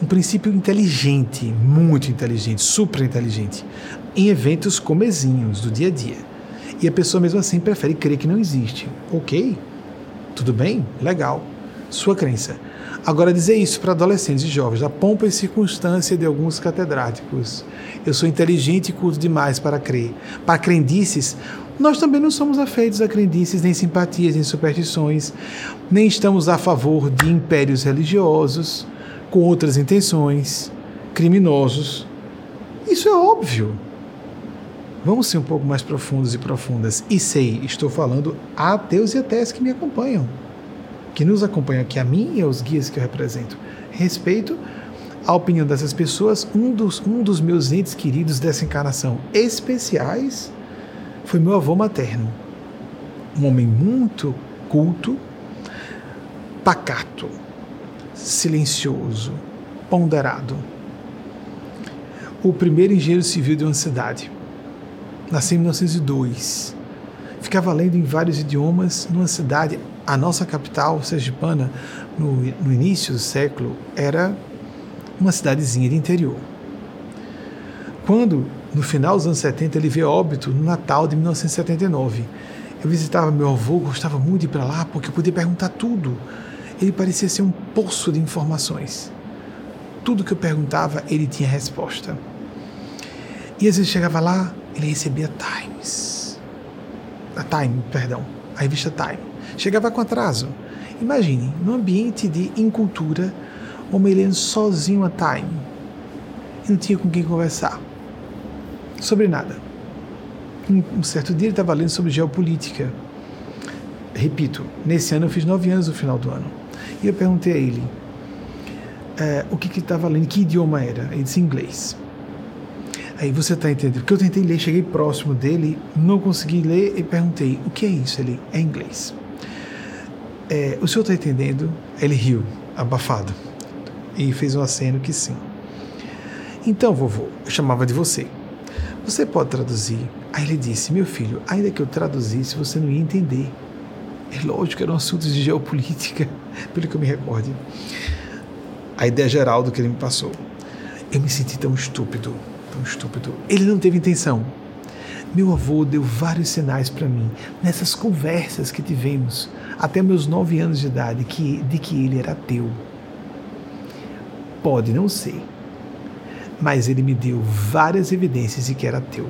um princípio inteligente, muito inteligente, super inteligente, em eventos comezinhos do dia a dia. E a pessoa mesmo assim prefere crer que não existe. Ok, tudo bem, legal, sua crença. Agora, dizer isso para adolescentes e jovens, da pompa e circunstância de alguns catedráticos. Eu sou inteligente e culto demais para crer. Para crendices, nós também não somos afeitos a crendices, nem simpatias, nem superstições, nem estamos a favor de impérios religiosos com outras intenções, criminosos. Isso é óbvio. Vamos ser um pouco mais profundos e profundas. E sei, estou falando a ateus e ateias que me acompanham, que nos acompanham aqui, a mim e aos guias que eu represento. Respeito a opinião dessas pessoas. Um dos, um dos meus entes queridos dessa encarnação especiais foi meu avô materno. Um homem muito culto, pacato, silencioso, ponderado. O primeiro engenheiro civil de uma cidade. Nasceu em 1902. Ficava lendo em vários idiomas numa cidade. A nossa capital, Sergipana, no, no início do século, era uma cidadezinha de interior. Quando, no final dos anos 70, ele veio óbito no Natal de 1979. Eu visitava meu avô, gostava muito de ir para lá porque eu podia perguntar tudo ele parecia ser um poço de informações. Tudo que eu perguntava, ele tinha resposta. E às vezes chegava lá, ele recebia Times. A Time, perdão, a revista Time. Chegava com atraso. Imagine, num ambiente de incultura, homem lendo sozinho a Time. E não tinha com quem conversar. Sobre nada. Um certo dia ele estava lendo sobre geopolítica. Repito, nesse ano eu fiz nove anos no final do ano. E eu perguntei a ele é, o que que estava lendo, que idioma era. Ele disse inglês. Aí você está entendendo? Porque eu tentei ler, cheguei próximo dele, não consegui ler e perguntei: o que é isso? Ele é inglês. É, o senhor está entendendo? Ele riu, abafado, e fez um aceno que sim. Então, vovô, eu chamava de você. Você pode traduzir? Aí ele disse: Meu filho, ainda que eu traduzisse, você não ia entender. É lógico, eram assuntos de geopolítica, pelo que eu me recorde. A ideia geral do que ele me passou. Eu me senti tão estúpido, tão estúpido. Ele não teve intenção. Meu avô deu vários sinais para mim nessas conversas que tivemos até meus nove anos de idade que, de que ele era ateu. Pode não ser, mas ele me deu várias evidências de que era ateu.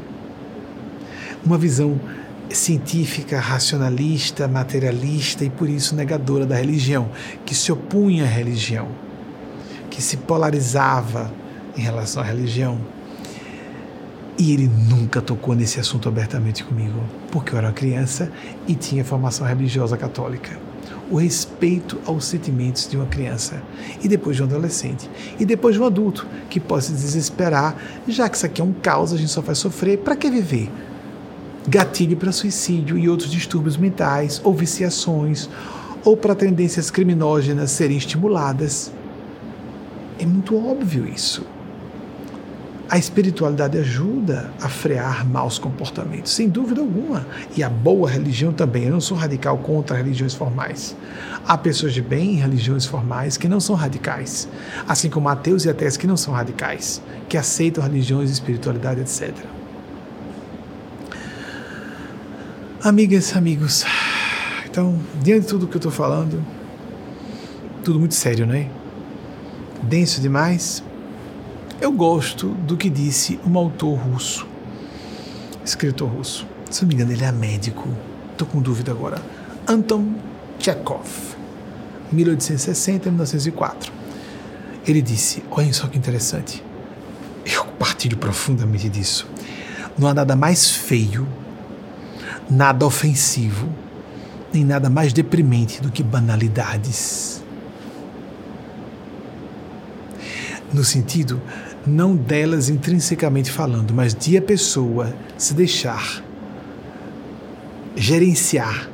Uma visão científica, racionalista, materialista e por isso negadora da religião, que se opunha à religião, que se polarizava em relação à religião. E ele nunca tocou nesse assunto abertamente comigo, porque eu era criança e tinha formação religiosa católica. O respeito aos sentimentos de uma criança, e depois de um adolescente, e depois de um adulto, que pode se desesperar, já que isso aqui é um caos, a gente só vai sofrer, para que viver? Gatilho para suicídio e outros distúrbios mentais, ou viciações, ou para tendências criminógenas serem estimuladas. É muito óbvio isso. A espiritualidade ajuda a frear maus comportamentos, sem dúvida alguma. E a boa religião também. Eu não sou radical contra religiões formais. Há pessoas de bem em religiões formais que não são radicais, assim como ateus e ateus que não são radicais, que aceitam religiões, espiritualidade, etc. Amigas, amigos, então, diante de tudo que eu estou falando, tudo muito sério, né? Denso demais, eu gosto do que disse um autor russo, escritor russo. Se não me engano, ele é médico. Estou com dúvida agora. Anton Chekhov, 1860-1904. Ele disse: Olhem só que interessante. Eu partilho profundamente disso. Não há nada mais feio, nada ofensivo, nem nada mais deprimente do que banalidades. No sentido não delas intrinsecamente falando, mas de a pessoa se deixar gerenciar,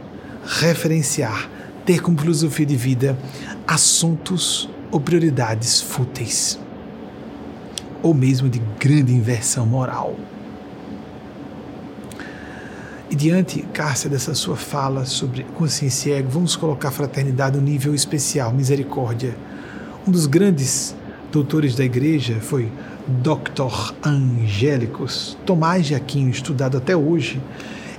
referenciar, ter como filosofia de vida assuntos ou prioridades fúteis, ou mesmo de grande inversão moral. E diante, Cássia, dessa sua fala sobre consciência ego, vamos colocar a fraternidade no nível especial, misericórdia. Um dos grandes doutores da igreja foi Dr. Angélicos Tomás de Aquino, estudado até hoje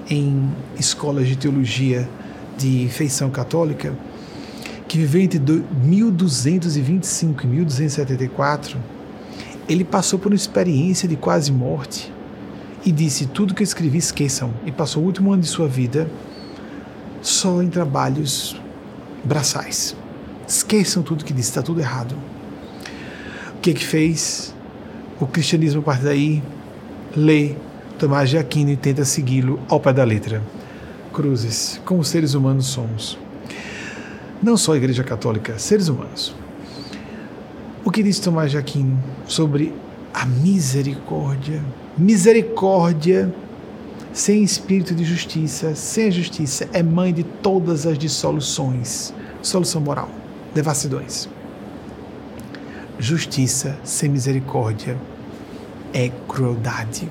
em escolas de teologia de feição católica, que viveu entre 1225 e 1274. Ele passou por uma experiência de quase morte e disse: Tudo que eu escrevi, esqueçam. E passou o último ano de sua vida só em trabalhos braçais. Esqueçam tudo que disse, está tudo errado que que fez? O cristianismo, partir daí, lê Tomás de Aquino e tenta segui-lo ao pé da letra. Cruzes, como seres humanos somos. Não só a Igreja Católica, seres humanos. O que diz Tomás de Aquino sobre a misericórdia? Misericórdia sem espírito de justiça, sem a justiça, é mãe de todas as dissoluções. Solução moral, devassidões justiça sem misericórdia é crueldade.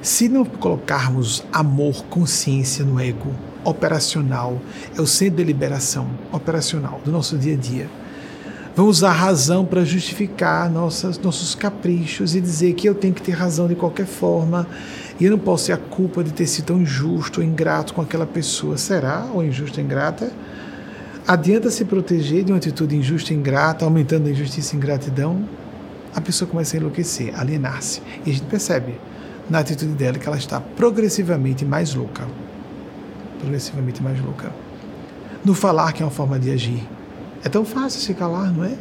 Se não colocarmos amor, consciência no ego, operacional, é o centro de liberação operacional do nosso dia a dia. Vamos usar a razão para justificar nossas, nossos caprichos e dizer que eu tenho que ter razão de qualquer forma e eu não posso ter a culpa de ter sido tão injusto ou ingrato com aquela pessoa. Será? Ou injusto ou ingrata? Adianta se proteger de uma atitude injusta e ingrata, aumentando a injustiça e ingratidão, a pessoa começa a enlouquecer, alienar-se. E a gente percebe na atitude dela que ela está progressivamente mais louca. Progressivamente mais louca. No falar, que é uma forma de agir. É tão fácil se calar, não é?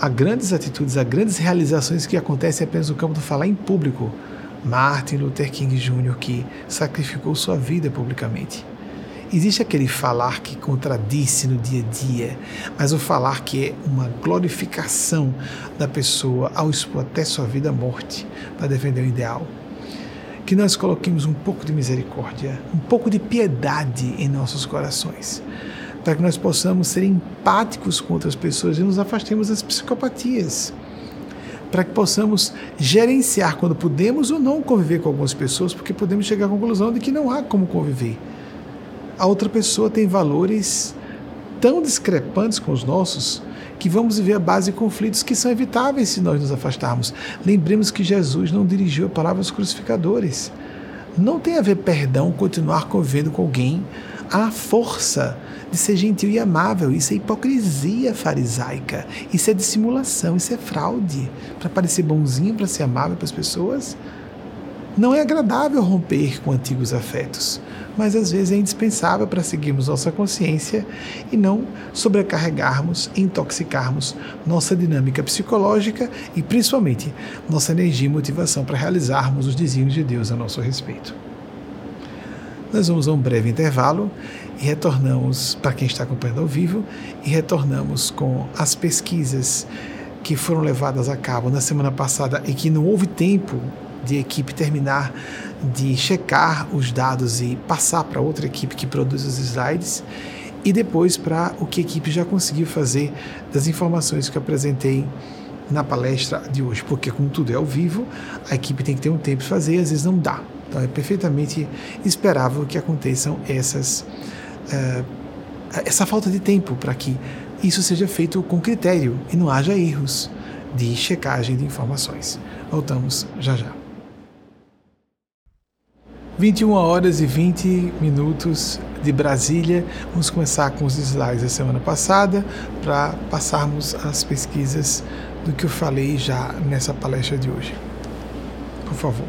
Há grandes atitudes, há grandes realizações que acontecem apenas no campo do falar em público. Martin Luther King Jr., que sacrificou sua vida publicamente. Existe aquele falar que contradiz no dia a dia, mas o falar que é uma glorificação da pessoa ao expor até sua vida à morte para defender o ideal. Que nós coloquemos um pouco de misericórdia, um pouco de piedade em nossos corações, para que nós possamos ser empáticos com outras pessoas e nos afastemos das psicopatias para que possamos gerenciar quando podemos ou não conviver com algumas pessoas, porque podemos chegar à conclusão de que não há como conviver a outra pessoa tem valores tão discrepantes com os nossos que vamos viver a base de conflitos que são evitáveis se nós nos afastarmos. Lembremos que Jesus não dirigiu a palavra aos crucificadores. Não tem a ver perdão continuar convivendo com alguém à força de ser gentil e amável. Isso é hipocrisia farisaica. Isso é dissimulação, isso é fraude. Para parecer bonzinho, para ser amável para as pessoas. Não é agradável romper com antigos afetos, mas às vezes é indispensável para seguirmos nossa consciência e não sobrecarregarmos, intoxicarmos nossa dinâmica psicológica e principalmente nossa energia e motivação para realizarmos os desígnios de Deus a nosso respeito. Nós vamos a um breve intervalo e retornamos, para quem está acompanhando ao vivo, e retornamos com as pesquisas que foram levadas a cabo na semana passada e que não houve tempo de equipe terminar de checar os dados e passar para outra equipe que produz os slides e depois para o que a equipe já conseguiu fazer das informações que eu apresentei na palestra de hoje, porque como tudo é ao vivo, a equipe tem que ter um tempo de fazer, às vezes não dá. Então é perfeitamente esperável que aconteçam essas uh, essa falta de tempo para que isso seja feito com critério e não haja erros de checagem de informações. Voltamos já já. 21 horas e 20 minutos de Brasília. Vamos começar com os slides da semana passada para passarmos as pesquisas do que eu falei já nessa palestra de hoje. Por favor.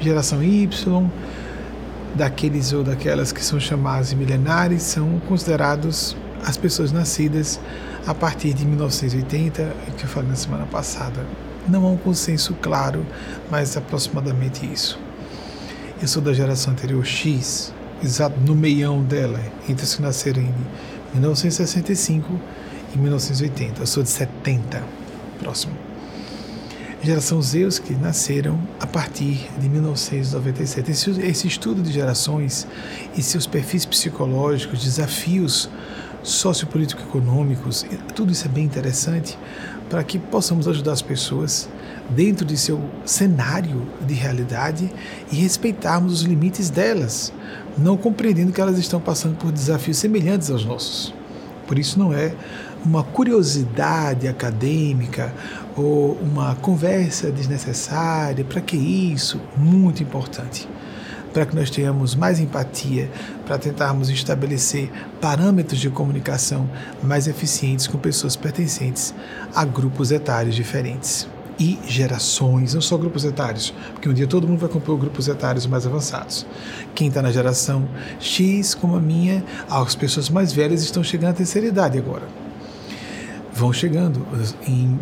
Geração Y, daqueles ou daquelas que são chamados de milenares, são considerados as pessoas nascidas a partir de 1980, que eu falei na semana passada. Não há um consenso claro, mas aproximadamente isso. Eu sou da geração anterior X, exato no meião dela, entre os que nasceram em 1965 e 1980. Eu sou de 70, próximo. Geração Z, os que nasceram a partir de 1997. Esse, esse estudo de gerações e seus perfis psicológicos, desafios sociopolítico-econômicos, tudo isso é bem interessante para que possamos ajudar as pessoas dentro de seu cenário de realidade e respeitarmos os limites delas, não compreendendo que elas estão passando por desafios semelhantes aos nossos. Por isso não é uma curiosidade acadêmica ou uma conversa desnecessária, para que isso? Muito importante para que nós tenhamos mais empatia, para tentarmos estabelecer parâmetros de comunicação mais eficientes com pessoas pertencentes a grupos etários diferentes e gerações, não só grupos etários, porque um dia todo mundo vai compor grupos etários mais avançados. Quem está na geração X, como a minha, as pessoas mais velhas estão chegando à terceira idade agora. Vão chegando em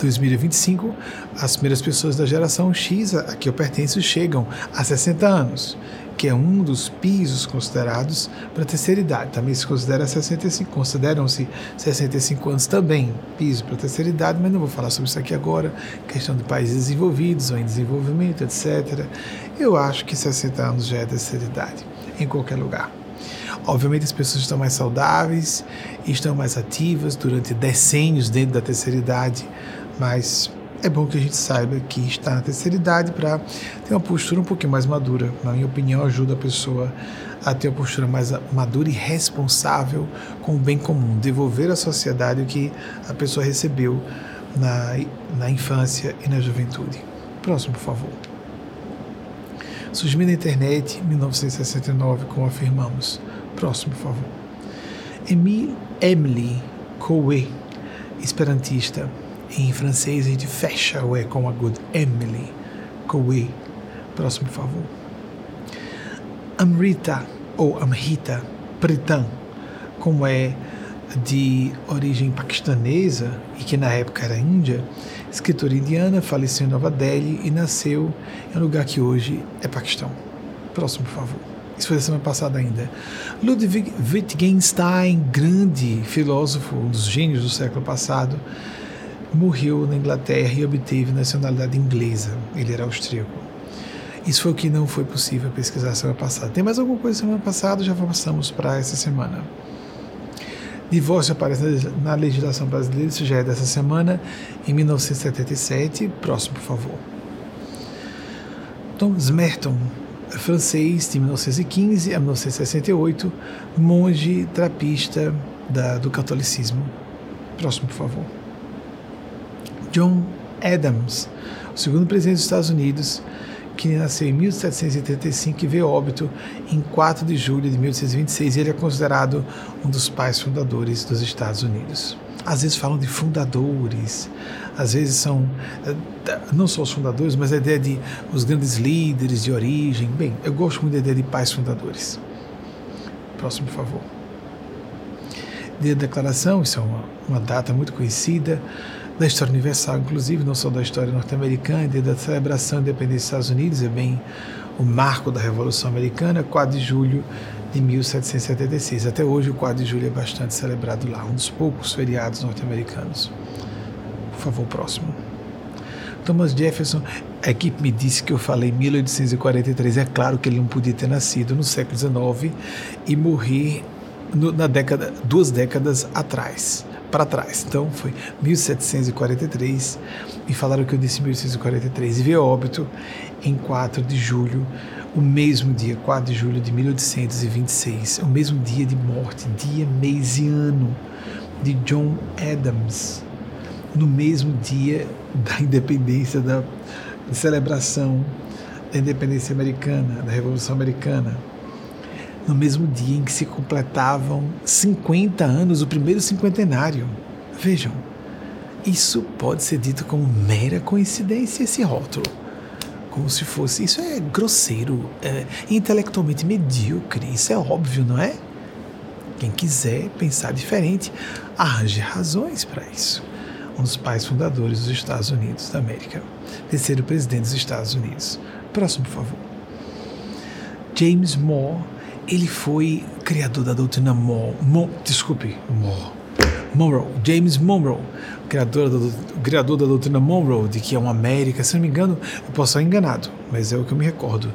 2025, as primeiras pessoas da geração X, a que eu pertenço, chegam a 60 anos, que é um dos pisos considerados para a terceira idade. Também se considera 65, consideram-se 65 anos também piso para a terceira idade, mas não vou falar sobre isso aqui agora, questão de países desenvolvidos ou em desenvolvimento, etc. Eu acho que 60 anos já é terceira idade, em qualquer lugar. Obviamente as pessoas estão mais saudáveis, estão mais ativas durante decênios dentro da terceira idade, mas é bom que a gente saiba que está na terceira idade para ter uma postura um pouquinho mais madura. Na minha opinião, ajuda a pessoa a ter uma postura mais madura e responsável com o bem comum, devolver à sociedade o que a pessoa recebeu na, na infância e na juventude. Próximo, por favor. Surgimento da internet, 1969, como afirmamos. Próximo, por favor. Emily Coué, esperantista, em francês a gente fecha o E com agudo. Emily Coué. Próximo, por favor. Amrita ou Amrita Pritam, como é de origem paquistanesa e que na época era índia, escritora indiana, faleceu em Nova Delhi e nasceu em um lugar que hoje é Paquistão. Próximo, por favor. Isso foi semana passada ainda. Ludwig Wittgenstein, grande filósofo, um dos gênios do século passado, morreu na Inglaterra e obteve nacionalidade inglesa. Ele era austríaco. Isso foi o que não foi possível pesquisar semana passada. Tem mais alguma coisa semana passada? Já passamos para essa semana. Divórcio aparece na legislação brasileira, isso já é dessa semana, em 1977. Próximo, por favor. Tom Smerton, francês, de 1915 a 1968, monge trapista da, do catolicismo. Próximo, por favor. John Adams, o segundo presidente dos Estados Unidos, que nasceu em 1735 e veio óbito em 4 de julho de 1826, e ele é considerado um dos pais fundadores dos Estados Unidos. às vezes falam de fundadores, às vezes são eh, não só os fundadores, mas a ideia de os grandes líderes de origem. Bem, eu gosto muito da ideia de pais fundadores. Próximo, por favor. Dia da Declaração, isso é uma, uma data muito conhecida da história universal, inclusive, não só da história norte-americana, dia da celebração da independência dos Estados Unidos, é bem o marco da Revolução Americana, 4 de julho de 1776. Até hoje, o 4 de julho é bastante celebrado lá, um dos poucos feriados norte-americanos. Por favor, próximo. Thomas Jefferson, a equipe me disse que eu falei 1843. É claro que ele não podia ter nascido no século XIX e morrer na década, duas décadas atrás para trás. Então foi 1743 e falaram que eu disse 1843 e veio óbito em 4 de julho, o mesmo dia, 4 de julho de 1826, o mesmo dia de morte, dia, mês e ano de John Adams, no mesmo dia da independência, da celebração da independência americana, da Revolução Americana no mesmo dia em que se completavam 50 anos, o primeiro cinquentenário. Vejam, isso pode ser dito como mera coincidência, esse rótulo. Como se fosse. Isso é grosseiro, é intelectualmente medíocre, isso é óbvio, não é? Quem quiser pensar diferente, arranje razões para isso. Um dos pais fundadores dos Estados Unidos da América, terceiro presidente dos Estados Unidos. Próximo, por favor. James Moore ele foi criador da doutrina Monroe, Mon, desculpe, Monroe, Monroe, James Monroe, criador da, criador da doutrina Monroe, de que é uma América, se não me engano, eu posso estar enganado, mas é o que eu me recordo.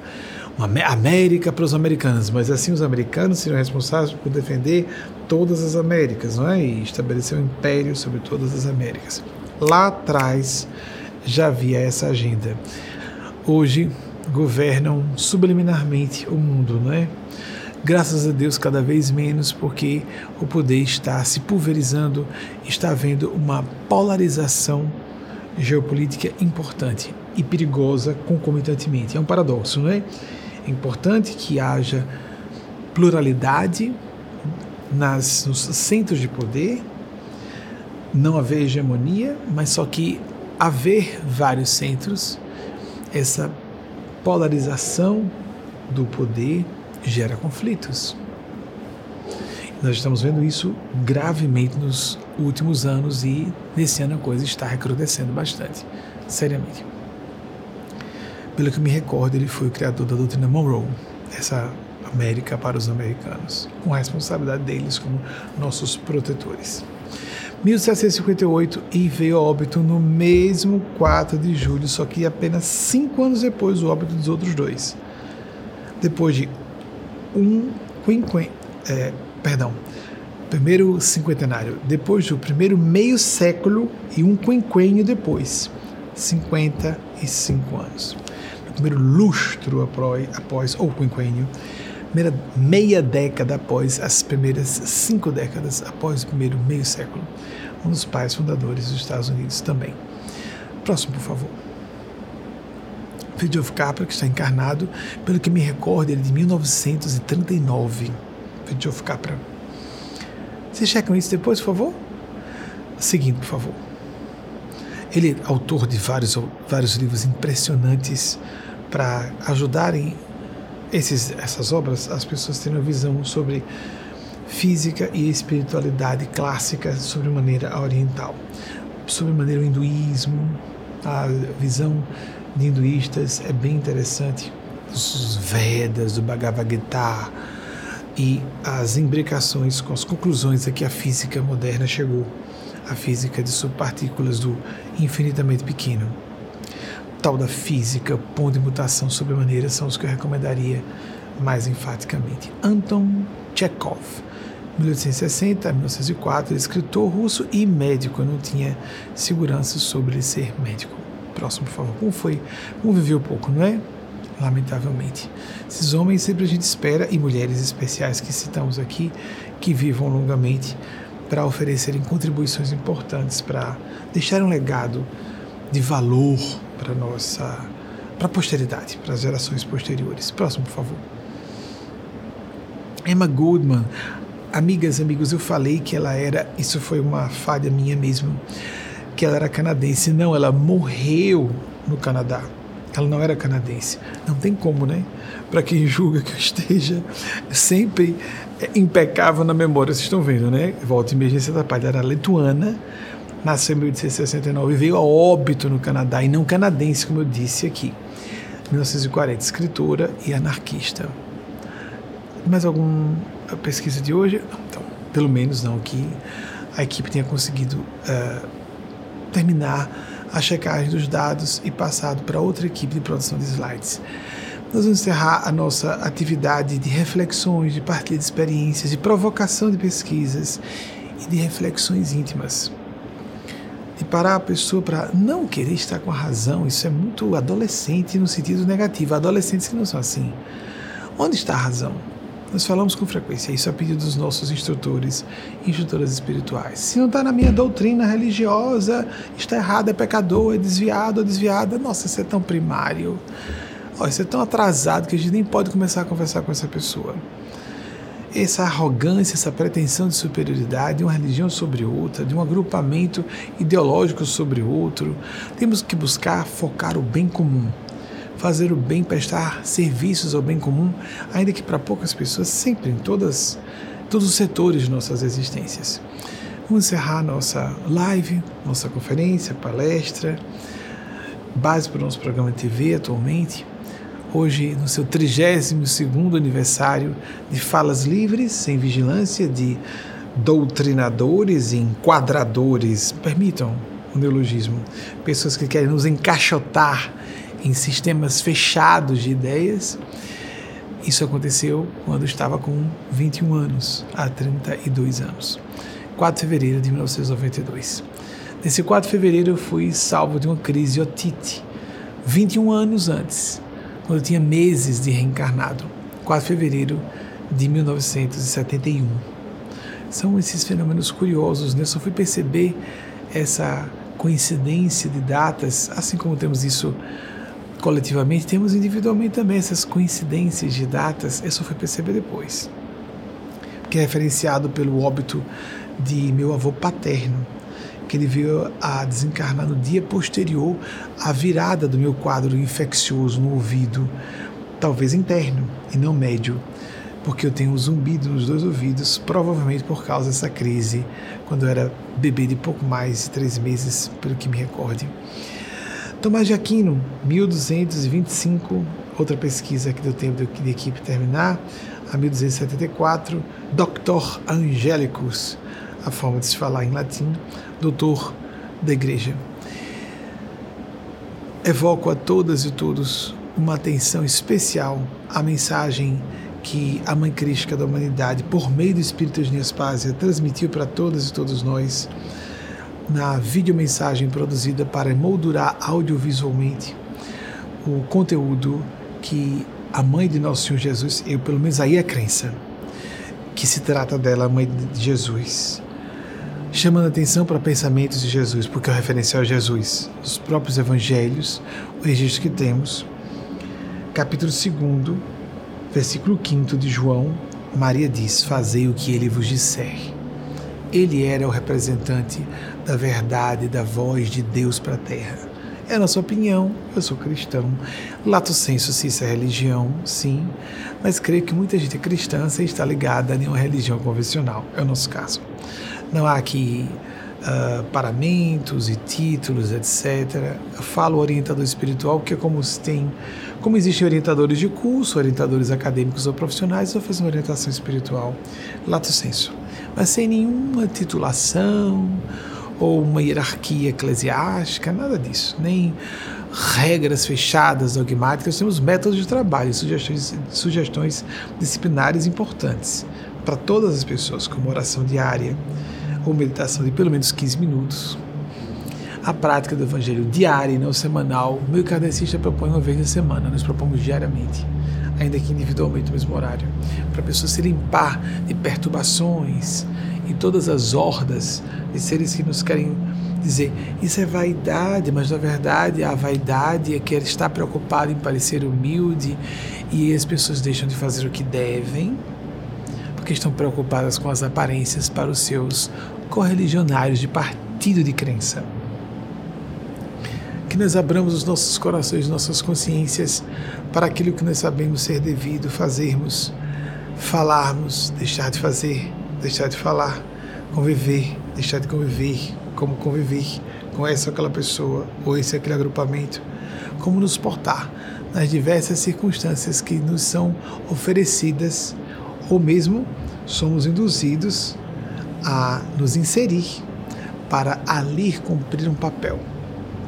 Uma América para os americanos, mas assim os americanos seriam responsáveis por defender todas as Américas, não é? E estabelecer um império sobre todas as Américas. Lá atrás já havia essa agenda. Hoje governam subliminarmente o mundo, não é? Graças a Deus, cada vez menos, porque o poder está se pulverizando, está havendo uma polarização geopolítica importante e perigosa concomitantemente. É um paradoxo, não é? É importante que haja pluralidade nas, nos centros de poder, não haver hegemonia, mas só que haver vários centros, essa polarização do poder gera conflitos. Nós estamos vendo isso gravemente nos últimos anos e nesse ano a coisa está recrudescendo bastante, seriamente. Pelo que me recordo, ele foi o criador da doutrina Monroe, essa América para os americanos, com a responsabilidade deles como nossos protetores. 1758 e veio a óbito no mesmo 4 de julho, só que apenas cinco anos depois do óbito dos outros dois. Depois de um quinquen, é, perdão, primeiro cinquentenário, depois do primeiro meio século e um quinquênio depois, 55 anos. O primeiro lustro após, após ou quinquênio, primeira meia década após as primeiras cinco décadas após o primeiro meio século. Um dos pais fundadores dos Estados Unidos também. Próximo, por favor. Fridtjof Capra, que está encarnado, pelo que me recordo, ele é de 1939. Fridtjof Capra. Vocês checam isso depois, por favor? Seguinte, por favor. Ele é autor de vários, vários livros impressionantes para ajudarem esses, essas obras as pessoas terem uma visão sobre física e espiritualidade clássica sobre maneira oriental, sobre maneira o hinduísmo, a visão de hinduístas é bem interessante, os Vedas, do Bhagavad Gita e as imbricações com as conclusões a que a física moderna chegou, a física de subpartículas do infinitamente pequeno. Tal da física, ponto de mutação sobremaneira são os que eu recomendaria mais enfaticamente. Anton Chekhov, 1860 a 1904, escritor russo e médico. Eu não tinha segurança sobre ele ser médico próximo, por favor. Como foi? Como viveu pouco, não é? Lamentavelmente. Esses homens sempre a gente espera, e mulheres especiais que citamos aqui, que vivam longamente para oferecerem contribuições importantes, para deixar um legado de valor para nossa para a posteridade, para as gerações posteriores. Próximo, por favor. Emma Goldman, amigas, amigos, eu falei que ela era, isso foi uma falha minha mesmo, que ela era canadense. Não, ela morreu no Canadá. Ela não era canadense. Não tem como, né? Para quem julga que eu esteja sempre impecável na memória, vocês estão vendo, né? Volta e meia se atrapalha. Era lituana, nasceu em 1869 e veio a óbito no Canadá, e não canadense, como eu disse aqui. 1940, escritora e anarquista. Mais alguma pesquisa de hoje? Não, então, pelo menos não que a equipe tenha conseguido uh, terminar a checagem dos dados e passado para outra equipe de produção de slides. Nós vamos encerrar a nossa atividade de reflexões, de partilha de experiências, de provocação de pesquisas e de reflexões íntimas. De parar a pessoa para não querer estar com a razão, isso é muito adolescente no sentido negativo. Adolescentes que não são assim. Onde está a razão? Nós falamos com frequência isso a pedido dos nossos instrutores e instrutoras espirituais. Se não está na minha doutrina religiosa, está errado, é pecador, é desviado, é desviada. Nossa, isso é tão primário. Olha, isso é tão atrasado que a gente nem pode começar a conversar com essa pessoa. Essa arrogância, essa pretensão de superioridade de uma religião sobre outra, de um agrupamento ideológico sobre outro, temos que buscar focar o bem comum, fazer o bem, prestar serviços ao bem comum, ainda que para poucas pessoas, sempre em todas, todos os setores de nossas existências. Vamos encerrar nossa live, nossa conferência, palestra, base para o nosso programa TV atualmente. Hoje no seu 32º aniversário de falas livres, sem vigilância, de doutrinadores e enquadradores, permitam o neologismo, pessoas que querem nos encaixotar em sistemas fechados de ideias. Isso aconteceu quando estava com 21 anos, há 32 anos. 4 de fevereiro de 1992. Nesse 4 de fevereiro eu fui salvo de uma crise otite, 21 anos antes quando eu tinha meses de reencarnado, 4 de fevereiro de 1971. São esses fenômenos curiosos, né? Eu só fui perceber essa coincidência de datas, assim como temos isso coletivamente, temos individualmente também essas coincidências de datas, eu só fui perceber depois. Que é referenciado pelo óbito de meu avô paterno, que ele veio a desencarnar no dia posterior à virada do meu quadro infeccioso no ouvido, talvez interno e não médio, porque eu tenho um zumbido nos dois ouvidos, provavelmente por causa dessa crise, quando eu era bebê de pouco mais de três meses, pelo que me recorde. Tomás de Aquino, 1225, outra pesquisa que deu tempo de equipe terminar, a 1274, Doctor Angelicus, a forma de se falar em latim, doutor da Igreja. Evoco a todas e todos uma atenção especial à mensagem que a Mãe Crística da Humanidade, por meio do Espírito de Nespásia, transmitiu para todas e todos nós na videomensagem produzida para emoldurar audiovisualmente o conteúdo que a Mãe de Nosso Senhor Jesus, eu pelo menos aí é a crença, que se trata dela, a Mãe de Jesus, chamando atenção para pensamentos de Jesus, porque é o referencial a Jesus, os próprios evangelhos, o registro que temos, capítulo 2, versículo 5 de João, Maria diz: Fazei o que ele vos disser. Ele era o representante da verdade, da voz de Deus para a terra. É a nossa opinião, eu sou cristão. Lato senso, se isso é religião, sim, mas creio que muita gente é cristã sem estar ligada a nenhuma religião convencional. É o nosso caso. Não há aqui uh, paramentos e títulos, etc. Eu falo orientador espiritual, que é como se tem, como existem orientadores de curso, orientadores acadêmicos ou profissionais, eu faço uma orientação espiritual, lato senso, mas sem nenhuma titulação ou uma hierarquia eclesiástica, nada disso, nem regras fechadas, dogmáticas, temos métodos de trabalho, sugestões, sugestões disciplinares importantes para todas as pessoas, como oração diária, ou meditação de pelo menos 15 minutos. A prática do Evangelho diária e não semanal. O meio kardecista propõe uma vez na semana, nós propomos diariamente, ainda que individualmente no mesmo horário, para a pessoa se limpar de perturbações e todas as hordas de seres que nos querem dizer isso é vaidade, mas na verdade a vaidade é que ele está preocupado em parecer humilde e as pessoas deixam de fazer o que devem porque estão preocupadas com as aparências para os seus correligionários de partido de crença. Que nós abramos os nossos corações, nossas consciências para aquilo que nós sabemos ser devido fazermos, falarmos, deixar de fazer, deixar de falar, conviver, deixar de conviver, como conviver com essa ou aquela pessoa, ou esse aquele agrupamento, como nos portar nas diversas circunstâncias que nos são oferecidas, ou mesmo somos induzidos a nos inserir para ali cumprir um papel.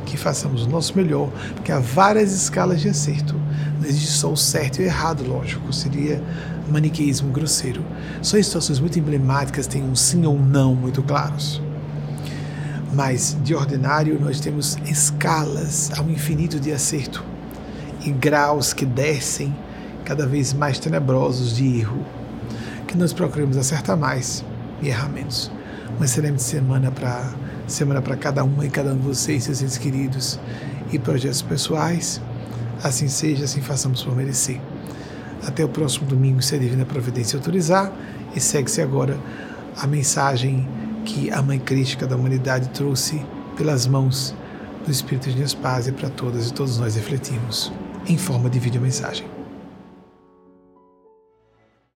Que façamos o nosso melhor, porque há várias escalas de acerto. Não existe só o certo e o errado, lógico, seria maniqueísmo grosseiro. Só em situações muito emblemáticas tem um sim ou um não muito claros. Mas, de ordinário, nós temos escalas ao infinito de acerto e graus que descem cada vez mais tenebrosos de erro. Que nós procuremos acertar mais e errar menos. Uma excelente semana para semana para cada uma e cada um de vocês, seus entes queridos e projetos pessoais. Assim seja, assim façamos por merecer. Até o próximo domingo, se a Divina Providência autorizar. E segue-se agora a mensagem que a Mãe Crítica da Humanidade trouxe pelas mãos do Espírito de Espásia para todas e todos nós refletirmos em forma de videomensagem.